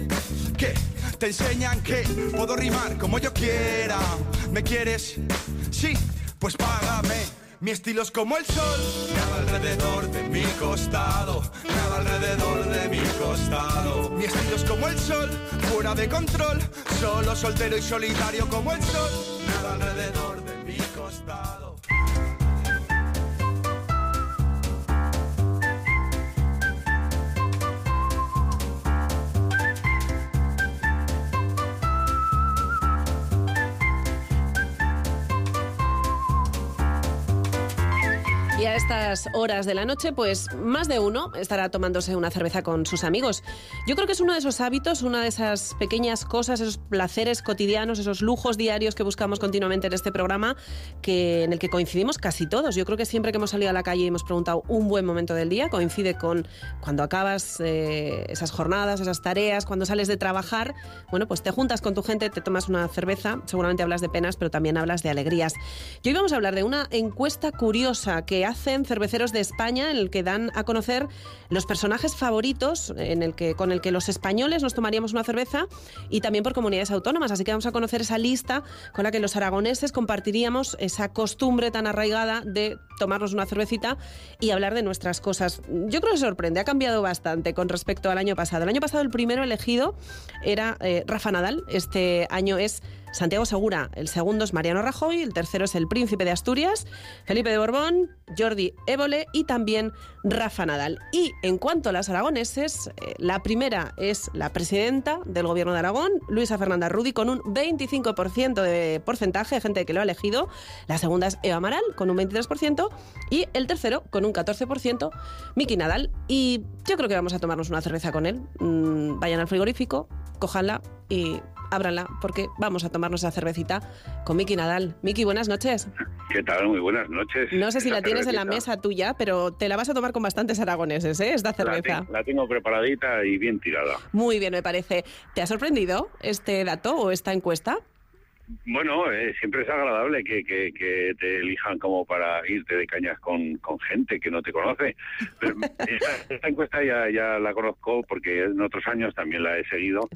que te enseñan que puedo rimar como yo quiera. ¿Me quieres? Sí, pues págame. Mi estilo es como el sol, nada alrededor de mi costado, nada alrededor de mi costado. Mi estilo es como el sol, fuera de control, solo soltero y solitario como el sol, nada alrededor estas horas de la noche, pues más de uno estará tomándose una cerveza con sus amigos. Yo creo que es uno de esos hábitos, una de esas pequeñas cosas, esos placeres cotidianos, esos lujos diarios que buscamos continuamente en este programa, que, en el que coincidimos casi todos. Yo creo que siempre que hemos salido a la calle y hemos preguntado un buen momento del día, coincide con cuando acabas eh, esas jornadas, esas tareas, cuando sales de trabajar, bueno, pues te juntas con tu gente, te tomas una cerveza, seguramente hablas de penas, pero también hablas de alegrías. Y hoy vamos a hablar de una encuesta curiosa que hacen cerveceros de España en el que dan a conocer los personajes favoritos en el que, con el que los españoles nos tomaríamos una cerveza y también por comunidades autónomas. Así que vamos a conocer esa lista con la que los aragoneses compartiríamos esa costumbre tan arraigada de tomarnos una cervecita y hablar de nuestras cosas. Yo creo que sorprende, ha cambiado bastante con respecto al año pasado. El año pasado el primero elegido era eh, Rafa Nadal, este año es Santiago Segura, el segundo es Mariano Rajoy, el tercero es el Príncipe de Asturias, Felipe de Borbón, Jordi Évole y también Rafa Nadal. Y en cuanto a las aragoneses, eh, la primera es la presidenta del Gobierno de Aragón, Luisa Fernanda Rudy, con un 25% de porcentaje de gente que lo ha elegido. La segunda es Eva Amaral, con un 23%. Y el tercero, con un 14%, Miki Nadal. Y yo creo que vamos a tomarnos una cerveza con él. Mm, vayan al frigorífico, cójanla y ábranla, porque vamos a tomarnos esa cervecita con Miki Nadal. Miki, buenas noches. ¿Qué tal? Muy buenas noches. No sé si la tienes en la mesa tuya, pero te la vas a tomar con bastantes aragoneses, ¿eh? Esta La, cerveza. ten- la tengo preparadita y bien tirada. Muy bien, me parece. ¿Te ha sorprendido este dato o esta encuesta? Bueno, eh, siempre es agradable que, que- que te elijan como para irte de cañas con, con gente que no te conoce. Pero esta, esta encuesta ya, ya la conozco porque en otros años también la he seguido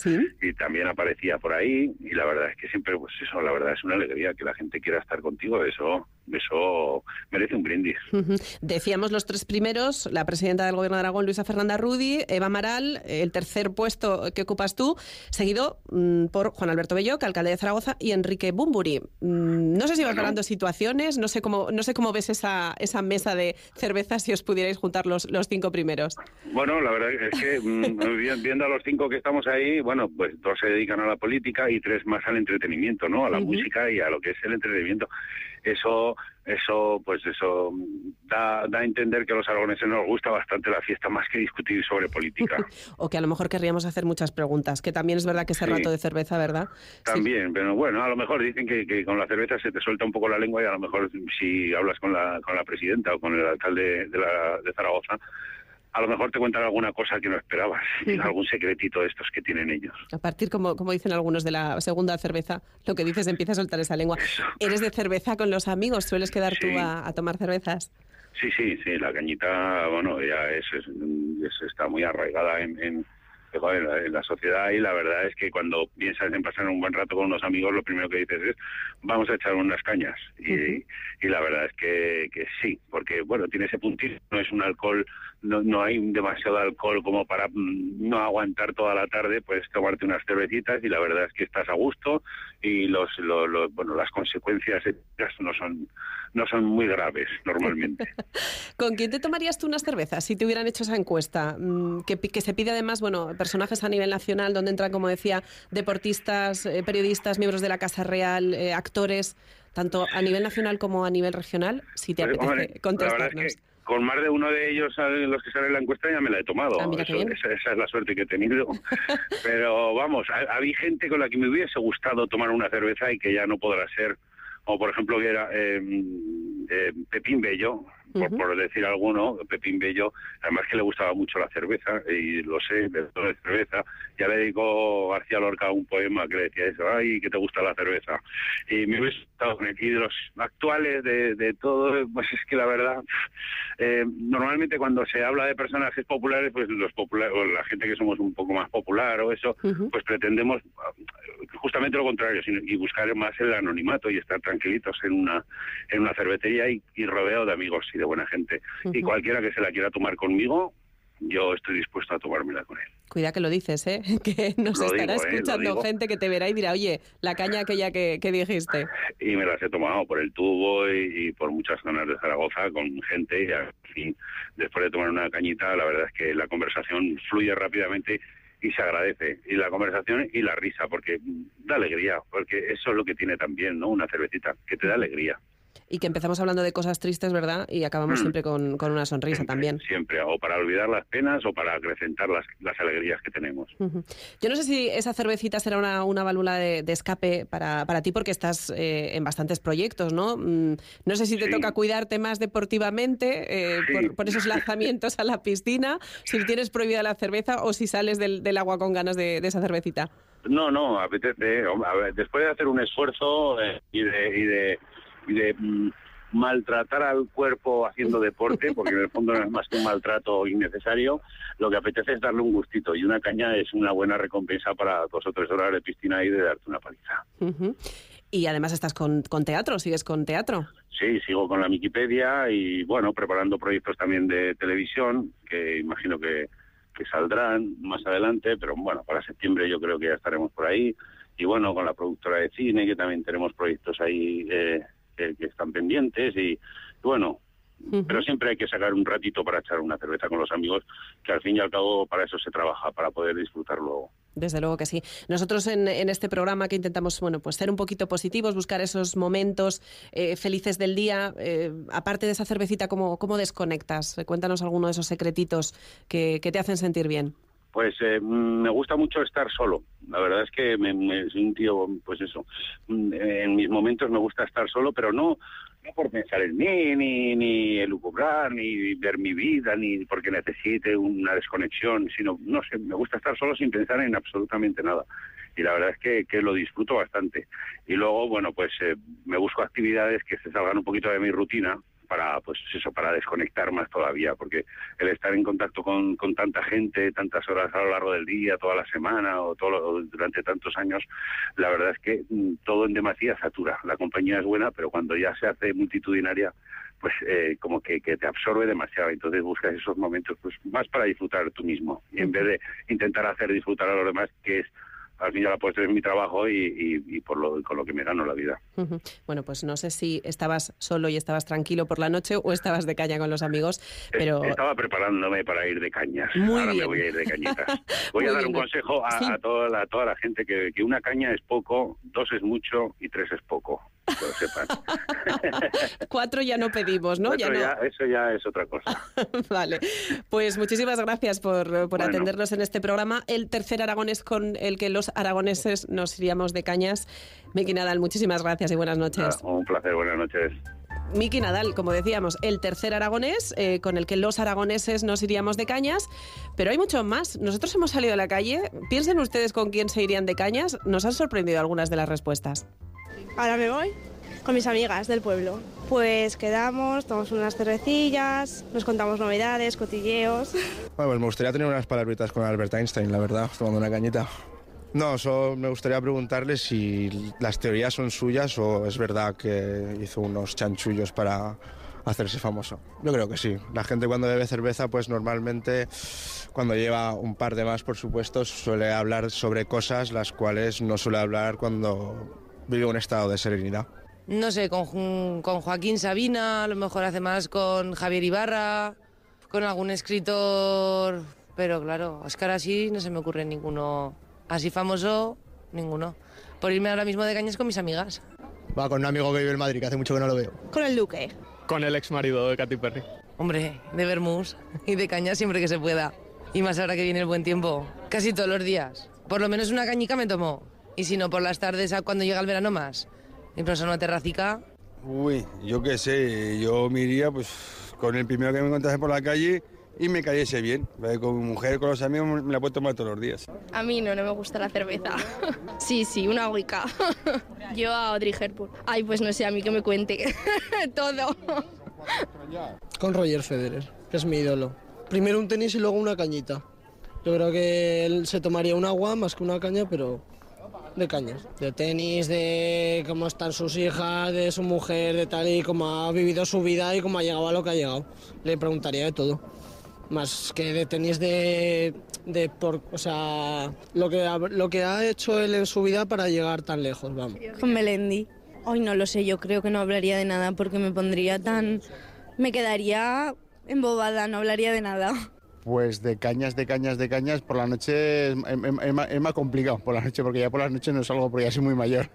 y también aparecía por ahí y la verdad es que siempre, pues eso, la verdad es una alegría que la gente quiera estar contigo. Eso, eso merece un brindis. Decíamos los tres primeros, la presidenta del Gobierno de Aragón, Luisa Fernanda Rudy, Eva Amaral, el tercer puesto que ocupas tú, seguido mm, por Juan Alberto Belloc, alcalde de Zaragoza, y Enrique Bumburi. Mm, no sé si vas ganando situaciones, no sé cómo, no sé cómo ves esa, esa mesa de cervezas si os pudierais juntar los, los cinco primeros. Bueno, la verdad es que mm, vi- viendo a los cinco que estamos ahí, bueno, pues dos se dedican a la política y tres más al entretenimiento, ¿no? A la música y a lo que es el entretenimiento. Eso, eso, pues eso da, da a entender que a los aragoneses nos gusta bastante la fiesta más que discutir sobre política. O que a lo mejor querríamos hacer muchas preguntas, que también es verdad que ese Sí. rato de cerveza, ¿verdad? También, pero bueno, a lo mejor dicen que, que con la cerveza se te suelta un poco la lengua y a lo mejor si hablas con la, con la presidenta o con el alcalde de, la, de Zaragoza, a lo mejor te cuentan alguna cosa que no esperabas, algún secretito de estos que tienen ellos. A partir, como, como dicen algunos, de la segunda cerveza, lo que dices empieza a soltar esa lengua. ¿Eres de cerveza con los amigos? ¿Sueles quedar tú a, a tomar cervezas? Sí, sí, sí, la cañita, bueno, ya es, es- es- está muy arraigada en, en, en la- en la sociedad y la verdad es que cuando piensas en pasar un buen rato con unos amigos, lo primero que dices es, vamos a echar unas cañas. Y, y la verdad es que, que sí, porque, bueno, tiene ese puntito, no es un alcohol, no, no hay demasiado alcohol como para mm, no aguantar toda la tarde, puedes tomarte unas cervecitas y la verdad es que estás a gusto y los, lo- lo- bueno, las consecuencias no son, no son muy graves normalmente. ¿Con quién te tomarías tú unas cervezas si te hubieran hecho esa encuesta? Mm, Que, que se pide además, bueno, personajes a nivel nacional, donde entran, como decía, deportistas, eh, periodistas, miembros de la Casa Real, eh, actores, tanto a nivel nacional como a nivel regional, si te Pues, apetece hombre, contestarnos. Con más de uno de ellos, ¿sabes? los que salen en la encuesta, ya me la he tomado. Ah, Eso- esa, esa es la suerte que he tenido. Pero vamos, ha- había gente con la que me hubiese gustado tomar una cerveza y que ya no podrá ser. O por ejemplo, que era eh, eh, Pepín Bello, por, por decir alguno, Pepín Bello, además que le gustaba mucho la cerveza, y lo sé, de de cerveza. Ya le dedicó García Lorca un poema que le decía eso, ay, que te gusta la cerveza. Y me hubiese él. Y de los actuales, de, de todo, pues es que la verdad, eh, normalmente cuando se habla de personajes populares, pues los populares, o la gente que somos un poco más popular o eso, pues pretendemos justamente lo contrario, sino- y buscar más el anonimato y estar tranquilitos en una en una cervecería y, y rodeado de amigos y de buena gente. Y cualquiera que se la quiera tomar conmigo, yo estoy dispuesto a tomármela con él. Cuida que lo dices, ¿eh? que nos Lo estará digo, ¿eh? Escuchando gente que te verá y dirá, oye, la caña aquella que, que dijiste. y me las he tomado por el tubo y, y por muchas zonas de Zaragoza con gente y al fin, después de tomar una cañita, la verdad es que la conversación fluye rápidamente y se agradece. Y la conversación y la risa, porque da alegría, porque eso es lo que tiene también, ¿no? Una cervecita, que te da alegría. Y que empezamos hablando de cosas tristes, ¿verdad? Y acabamos Mm. siempre con, con una sonrisa también. Siempre, o para olvidar las penas o para acrecentar las, las alegrías que tenemos. Ujú. Yo no sé si esa cervecita será una, una válvula de, de escape para, para ti porque estás eh, en bastantes proyectos, ¿no? Mm, No sé si te Sí. toca cuidarte más deportivamente eh, por, por esos lanzamientos a la piscina, si tienes prohibida la cerveza o si sales del, del agua con ganas de, de esa cervecita. No, no, apetece. ver, después de hacer un esfuerzo eh, y de, y de, de, maltratar al cuerpo haciendo deporte, porque en el fondo no es más que un maltrato innecesario, lo que apetece es darle un gustito y una caña es una buena recompensa para dos o tres horas de piscina y de darte una paliza. Y además estás con, con teatro, sigues con teatro. Sí, sigo con la Wikipedia y bueno, preparando proyectos también de televisión que imagino que, que saldrán más adelante, pero bueno, para septiembre yo creo que ya estaremos por ahí. Y bueno, con la productora de cine, que también tenemos proyectos ahí eh, que, que están pendientes y, bueno, pero siempre hay que sacar un ratito para echar una cerveza con los amigos, que al fin y al cabo para eso se trabaja, para poder disfrutar luego. Desde luego que sí. Nosotros en, en este programa que intentamos, bueno, pues ser un poquito positivos, buscar esos momentos eh, felices del día. eh, aparte de esa cervecita, ¿cómo, cómo desconectas? Cuéntanos alguno de esos secretitos que, que te hacen sentir bien. Pues eh, mm, me gusta mucho estar solo. La verdad es que me, me- un tío, pues eso. mm, En mis momentos me gusta estar solo, pero no, no por pensar en mí, ni, ni elucubrar, ni ver mi vida, ni porque necesite una desconexión, sino, no sé, me gusta estar solo sin pensar en absolutamente nada. Y la verdad es que, que lo disfruto bastante. Y luego, bueno, pues eh, me busco actividades que se salgan un poquito de mi rutina para pues eso para desconectar más todavía porque el estar en contacto con, con tanta gente tantas horas a lo largo del día toda la semana o todo lo- durante tantos años la verdad es que mm, todo en demasía satura. La compañía es buena pero cuando ya se hace multitudinaria pues eh, como que, que te absorbe demasiado. Entonces buscas esos momentos pues más para disfrutar tú mismo y en vez de intentar hacer disfrutar a los demás que es al fin y al cabo pues, es mi trabajo y, y- y por lo con lo que me gano la vida. Bueno, pues no sé si estabas solo y estabas tranquilo por la noche o estabas de caña con los amigos, pero Estaba preparándome para ir de cañas. Muy Ahora bien. me voy a ir de cañitas. Voy a dar bien. un consejo a, Sí. a toda, la, a toda la gente que, que una caña es poco, dos es mucho y tres es poco. Que lo sepan. cuatro ya no pedimos, ¿no? eso, Ya no. eso ya es otra cosa. Vale, pues muchísimas gracias por, por Bueno. atendernos en este programa. El tercer aragonés con el que los aragoneses nos iríamos de cañas. Miki Nadal, muchísimas gracias y buenas noches. Un placer, buenas noches. Miki Nadal, como decíamos, el tercer aragonés, eh, con el que los aragoneses nos iríamos de cañas, pero hay mucho más. Nosotros hemos salido a la calle, piensen ustedes con quién se irían de cañas, nos han sorprendido algunas de las respuestas. Ahora me voy con mis amigas del pueblo. Pues quedamos, tomamos unas cervecillas, nos contamos novedades, cotilleos. Bueno, pues me gustaría tener unas palabritas con Albert Einstein, la verdad, tomando una cañita. No, solo me gustaría preguntarle si las teorías son suyas o es verdad que hizo unos chanchullos para hacerse famoso. Yo creo que sí. La gente cuando bebe cerveza, pues normalmente cuando lleva un par de más, por supuesto, suele hablar sobre cosas las cuales no suele hablar cuando vive un estado de serenidad. No sé, con, con Joaquín Sabina, a lo mejor hace más con Javier Ibarra, con algún escritor, pero claro, Oscar así no se me ocurre ninguno. Así famoso, ninguno. Por irme ahora mismo de cañas con mis amigas. Va con un amigo que vive en Madrid, que hace mucho que no lo veo. Con el Duque. Con el ex marido de Katy Perry. Hombre, de Bermús y de cañas siempre que se pueda. Y más ahora que viene el buen tiempo. Casi todos los días. Por lo menos una cañica me tomo. Y si no, por las tardes, a cuando llega el verano más. Y por eso una terracica. Uy, yo qué sé, yo me iría pues con el primero que me encontrase por la calle y me cayese bien. Con mi mujer, con los amigos, me la puedo tomar todos los días. A mí no, no me gusta la cerveza. Sí, sí, una agüica. Yo a Audrey Hepburn. Ay, pues no sé, a mí que me cuente todo. Con Roger Federer, que es mi ídolo. Primero un tenis y luego una cañita. Yo creo que él se tomaría un agua más que una caña, pero de cañas. De tenis, de cómo están sus hijas, de su mujer, de tal y cómo ha vivido su vida y cómo ha llegado a lo que ha llegado. Le preguntaría de todo. Más que de tenis de, de por, o sea, lo que, ha, lo que ha hecho él en su vida para llegar tan lejos, vamos. Con Melendi. Hoy no lo sé, yo creo que no hablaría de nada porque me pondría tan... Me quedaría embobada, no hablaría de nada. Pues de cañas, de cañas, de cañas, por la noche es, es- es más- es más complicado por la noche, porque ya por las noches no salgo porque ya soy muy mayor.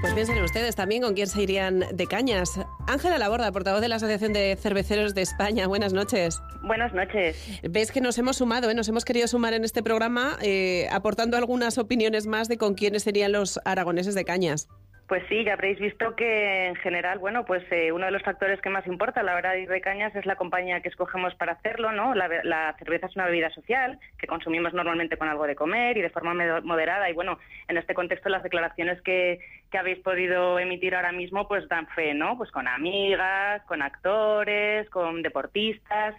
Pues piensen ustedes también con quién se irían de cañas. Ángela Laborda, portavoz de la Asociación de Cerveceros de España. Buenas noches. Buenas noches. Ves que nos hemos sumado, ¿eh? nos hemos querido sumar en este programa eh, aportando algunas opiniones más de con quiénes serían los aragoneses de cañas. Pues sí, ya habréis visto que en general, bueno, pues eh, uno de los factores que más importa a la hora de ir de cañas es la compañía que escogemos para hacerlo, ¿no? La, la cerveza es una bebida social que consumimos normalmente con algo de comer y de forma moderada y bueno, en este contexto las declaraciones que, que habéis podido emitir ahora mismo pues dan fe, ¿no? Pues con amigas, con actores, con deportistas.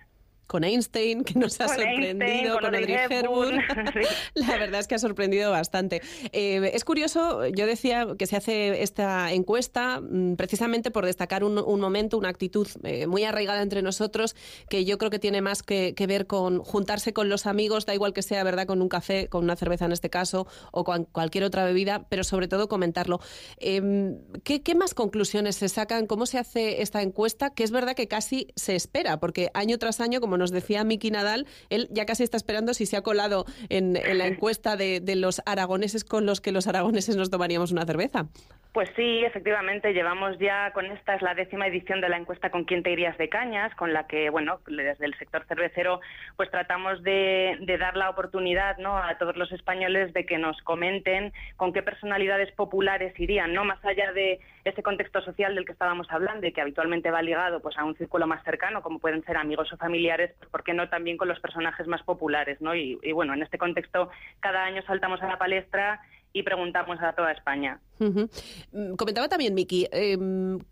Con Einstein, que nos ha Con Einstein, sorprendido, con con Audrey Hepburn. Hepburn. La verdad es que ha sorprendido bastante. Eh, es curioso, yo decía que se hace esta encuesta mm, precisamente por destacar un, un momento, una actitud eh, muy arraigada entre nosotros, que yo creo que tiene más que, que ver con juntarse con los amigos, da igual que sea, ¿verdad?, con un café, con una cerveza en este caso, o con cualquier otra bebida, pero sobre todo comentarlo. Eh, ¿qué, qué más conclusiones se sacan? ¿Cómo se hace esta encuesta? Que es verdad que casi se espera, porque año tras año, como nos decía Miki Nadal, él ya casi está esperando si se ha colado en, la encuesta de, los aragoneses con los que los aragoneses nos tomaríamos una cerveza. Pues sí, efectivamente, llevamos ya con esta es la décima edición de la encuesta con quién te irías de cañas, con la que, bueno, desde el sector cervecero, pues tratamos de, de dar la oportunidad, ¿no? A todos los españoles de que nos comenten con qué personalidades populares irían, ¿no? Más allá de ese contexto social del que estábamos hablando y que habitualmente va ligado, pues, a un círculo más cercano, como pueden ser amigos o familiares, pues, ¿por qué no también con los personajes más populares, ¿no? Y, y bueno, en este contexto, cada año saltamos a la palestra y preguntamos a toda España. Mm, Comentaba también Miki, eh,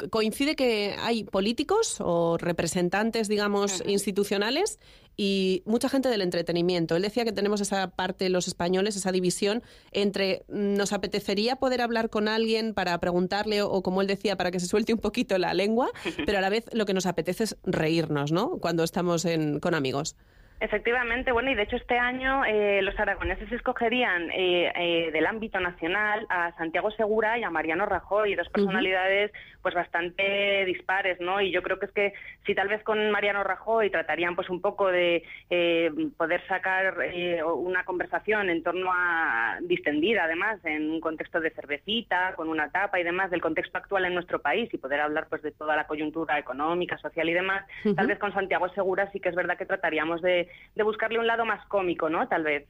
coincide que hay políticos o representantes, digamos, institucionales y mucha gente del entretenimiento. Él decía que tenemos esa parte, los españoles, esa división entre mm, nos apetecería poder hablar con alguien para preguntarle o, o, como él decía, para que se suelte un poquito la lengua, pero a la vez lo que nos apetece es reírnos, ¿no? Cuando estamos en- con amigos. Efectivamente, bueno, y de hecho este año eh, los aragoneses escogerían eh, eh, del ámbito nacional a Santiago Segura y a Mariano Rajoy, dos personalidades pues bastante dispares, ¿no? Y yo creo que es que si tal vez con Mariano Rajoy tratarían pues un poco de eh, poder sacar eh, una conversación en torno a distendida, además, en un contexto de cervecita, con una tapa y demás, del contexto actual en nuestro país y poder hablar pues de toda la coyuntura económica, social y demás, tal vez con Santiago Segura sí que es verdad que trataríamos de, de buscarle un lado más cómico, ¿no? Tal vez.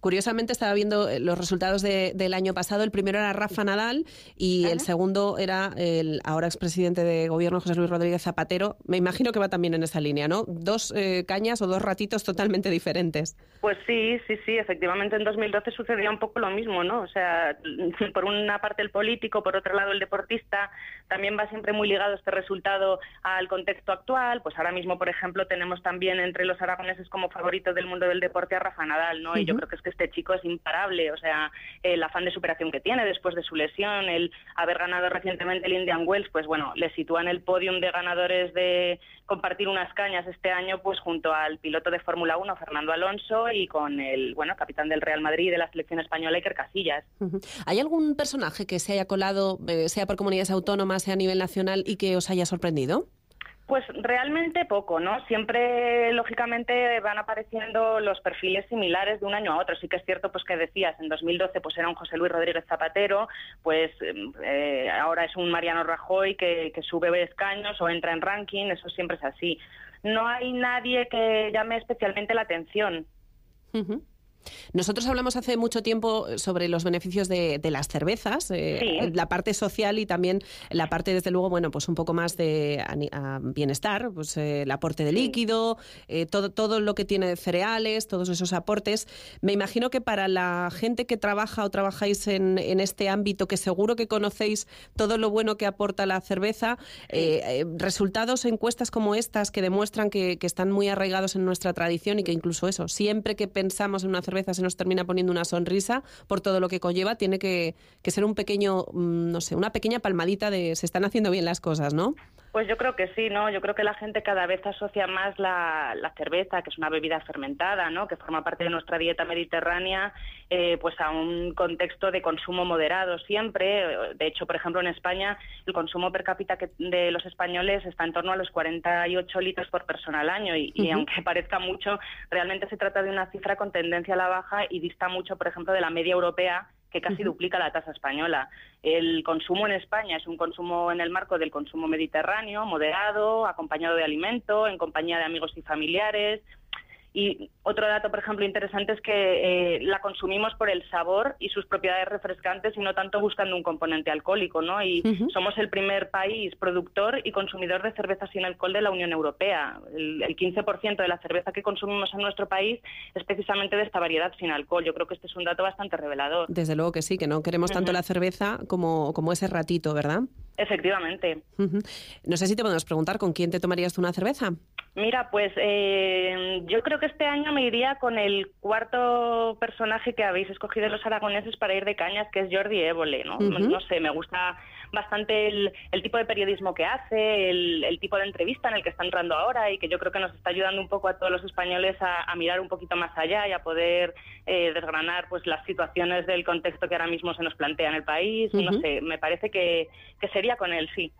Curiosamente estaba viendo eh, los resultados de- del año pasado. El primero era Rafa Nadal y el segundo era el ahora expresidente de gobierno José Luis Rodríguez Zapatero. Me imagino que va también en esa línea, ¿no? Dos eh, cañas o dos ratitos totalmente diferentes. Pues sí, sí, sí, efectivamente en 2012 sucedía un poco lo mismo, ¿no? O sea, por una parte el político, por otro lado el deportista, también va siempre muy ligado este resultado al contexto actual. Pues ahora mismo, por ejemplo, tenemos también entre los aragoneses como favorito del mundo del deporte a Rafa Nadal, ¿no? Y yo creo que es que este chico es imparable, o sea, el afán de superación que tiene después de su lesión, el haber ganado recientemente el Indian Wells, pues bueno, le sitúa en el podium de ganadores de compartir unas cañas este año, pues junto al piloto de Fórmula 1, Fernando Alonso, y con el, bueno, capitán del Real Madrid y de la selección española, Iker Casillas. ¿Hay algún personaje que se haya colado, eh, sea por comunidades autónomas, sea a nivel nacional, y que os haya sorprendido? Pues realmente poco, ¿no? Siempre, lógicamente, van apareciendo los perfiles similares de un año a otro. Sí que es cierto, pues que decías, en 2012 pues era un José Luis Rodríguez Zapatero, pues eh, ahora es un Mariano Rajoy que, que sube escaños o entra en ranking, eso siempre es así. No hay nadie que llame especialmente la atención. Nosotros hablamos hace mucho tiempo sobre los beneficios de, de las cervezas, eh, Sí. la parte social y también la parte, desde luego, bueno, pues un poco más de a bienestar, pues eh, el aporte de líquido, eh, todo, todo lo que tiene de cereales, todos esos aportes. Me imagino que para la gente que trabaja o trabajáis en, en este ámbito, que seguro que conocéis todo lo bueno que aporta la cerveza, eh, eh, resultados, encuestas como estas que demuestran que, que están muy arraigados en nuestra tradición y que incluso eso, siempre que pensamos en una cerveza se nos termina poniendo una sonrisa por todo lo que conlleva, tiene que, que ser un pequeño, mm, no sé, una pequeña palmadita de se están haciendo bien las cosas, ¿no? Pues yo creo que sí, ¿no? Yo creo que la gente cada vez asocia más la, la cerveza, que es una bebida fermentada, ¿no? Que forma parte de nuestra dieta mediterránea, eh, pues a un contexto de consumo moderado siempre. De hecho, por ejemplo, en España el consumo per cápita que- de los españoles está en torno a los 48 litros por persona al año y, y aunque parezca mucho, realmente se trata de una cifra con tendencia a la baja y dista mucho, por ejemplo, de la media europea que casi duplica la tasa española. El consumo en España es un consumo en el marco del consumo mediterráneo, moderado, acompañado de alimento, en compañía de amigos y familiares. Y otro dato, por ejemplo, interesante es que eh, la consumimos por el sabor y sus propiedades refrescantes y no tanto buscando un componente alcohólico, ¿no? Y somos el primer país productor y consumidor de cerveza sin alcohol de la Unión Europea. El, el 15% de la cerveza que consumimos en nuestro país es precisamente de esta variedad sin alcohol. Yo creo que este es un dato bastante revelador. Desde luego que sí, que no queremos tanto la cerveza como, como ese ratito, ¿verdad? Efectivamente. No sé si te podemos preguntar con quién te tomarías tú una cerveza. Mira, pues eh, yo creo que este año me iría con el cuarto personaje que habéis escogido los aragoneses para ir de cañas, que es Jordi Évole, ¿no? No sé, me gusta bastante el, el tipo de periodismo que hace, el, el tipo de entrevista en el que está entrando ahora y que yo creo que nos está ayudando un poco a todos los españoles a, a mirar un poquito más allá y a poder eh, desgranar pues las situaciones del contexto que ahora mismo se nos plantea en el país. No sé, me parece que, que sería con él, sí.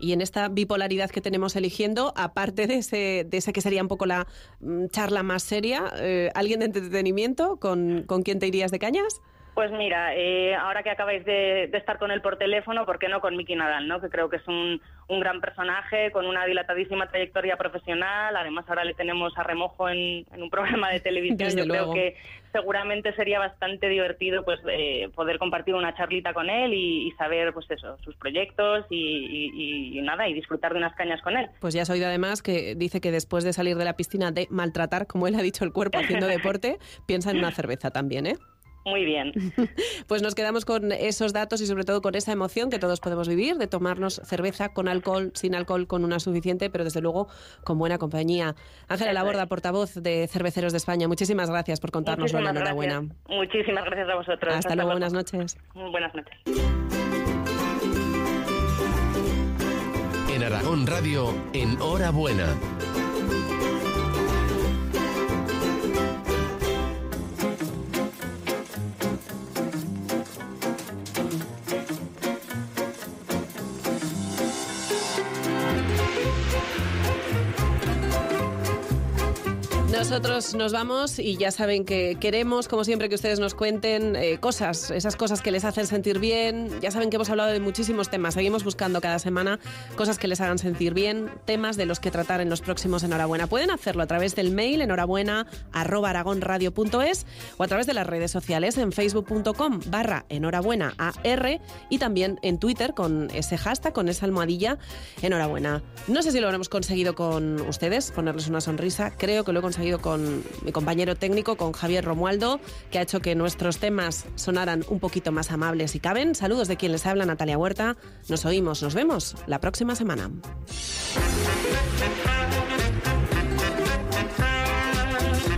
Y en esta bipolaridad que tenemos eligiendo, aparte de ese, de esa que sería un poco la mm, charla más seria, eh, ¿alguien de entretenimiento con, con quién te irías de cañas? Pues mira, eh, ahora que acabáis de, de estar con él por teléfono, ¿por qué no con Miki Nadal, no? Que creo que es un, un gran personaje con una dilatadísima trayectoria profesional. Además, ahora le tenemos a remojo en, en un programa de televisión. Desde Yo luego. creo que seguramente sería bastante divertido, pues, eh, poder compartir una charlita con él y, y saber, pues eso, sus proyectos y, y- y nada, y disfrutar de unas cañas con él. Pues ya has oído además que dice que después de salir de la piscina de maltratar, como él ha dicho, el cuerpo haciendo deporte, piensa en una cerveza también, ¿eh? Muy bien. Pues nos quedamos con esos datos y sobre todo con esa emoción que todos podemos vivir de tomarnos cerveza con alcohol, sin alcohol, con una suficiente, pero desde luego con buena compañía. Ángela Laborda, portavoz de Cerveceros de España, muchísimas gracias por contárnoslo. Muchísimas Enhorabuena. gracias. Muchísimas gracias a vosotros. Hasta luego, buenas noches. Buenas noches. En Aragón Radio, en Hora Buena. Nosotros nos vamos y ya saben que queremos, como siempre, que ustedes nos cuenten eh, cosas, esas cosas que les hacen sentir bien. Ya saben que hemos hablado de muchísimos temas. Seguimos buscando cada semana cosas que les hagan sentir bien, temas de los que tratar en los próximos Enhorabuena. Pueden hacerlo a través del mail enhorabuena arroba aragonradio.es o a través de las redes sociales en facebook.com barra enhorabuena y también en Twitter con ese hashtag, con esa almohadilla enhorabuena. No sé si lo habremos conseguido con ustedes, ponerles una sonrisa. Creo que lo he conseguido con mi compañero técnico, con Javier Romualdo, que ha hecho que nuestros temas sonaran un poquito más amables y caben. Saludos de quien les habla, Natalia Huerta. Nos oímos, nos vemos la próxima semana.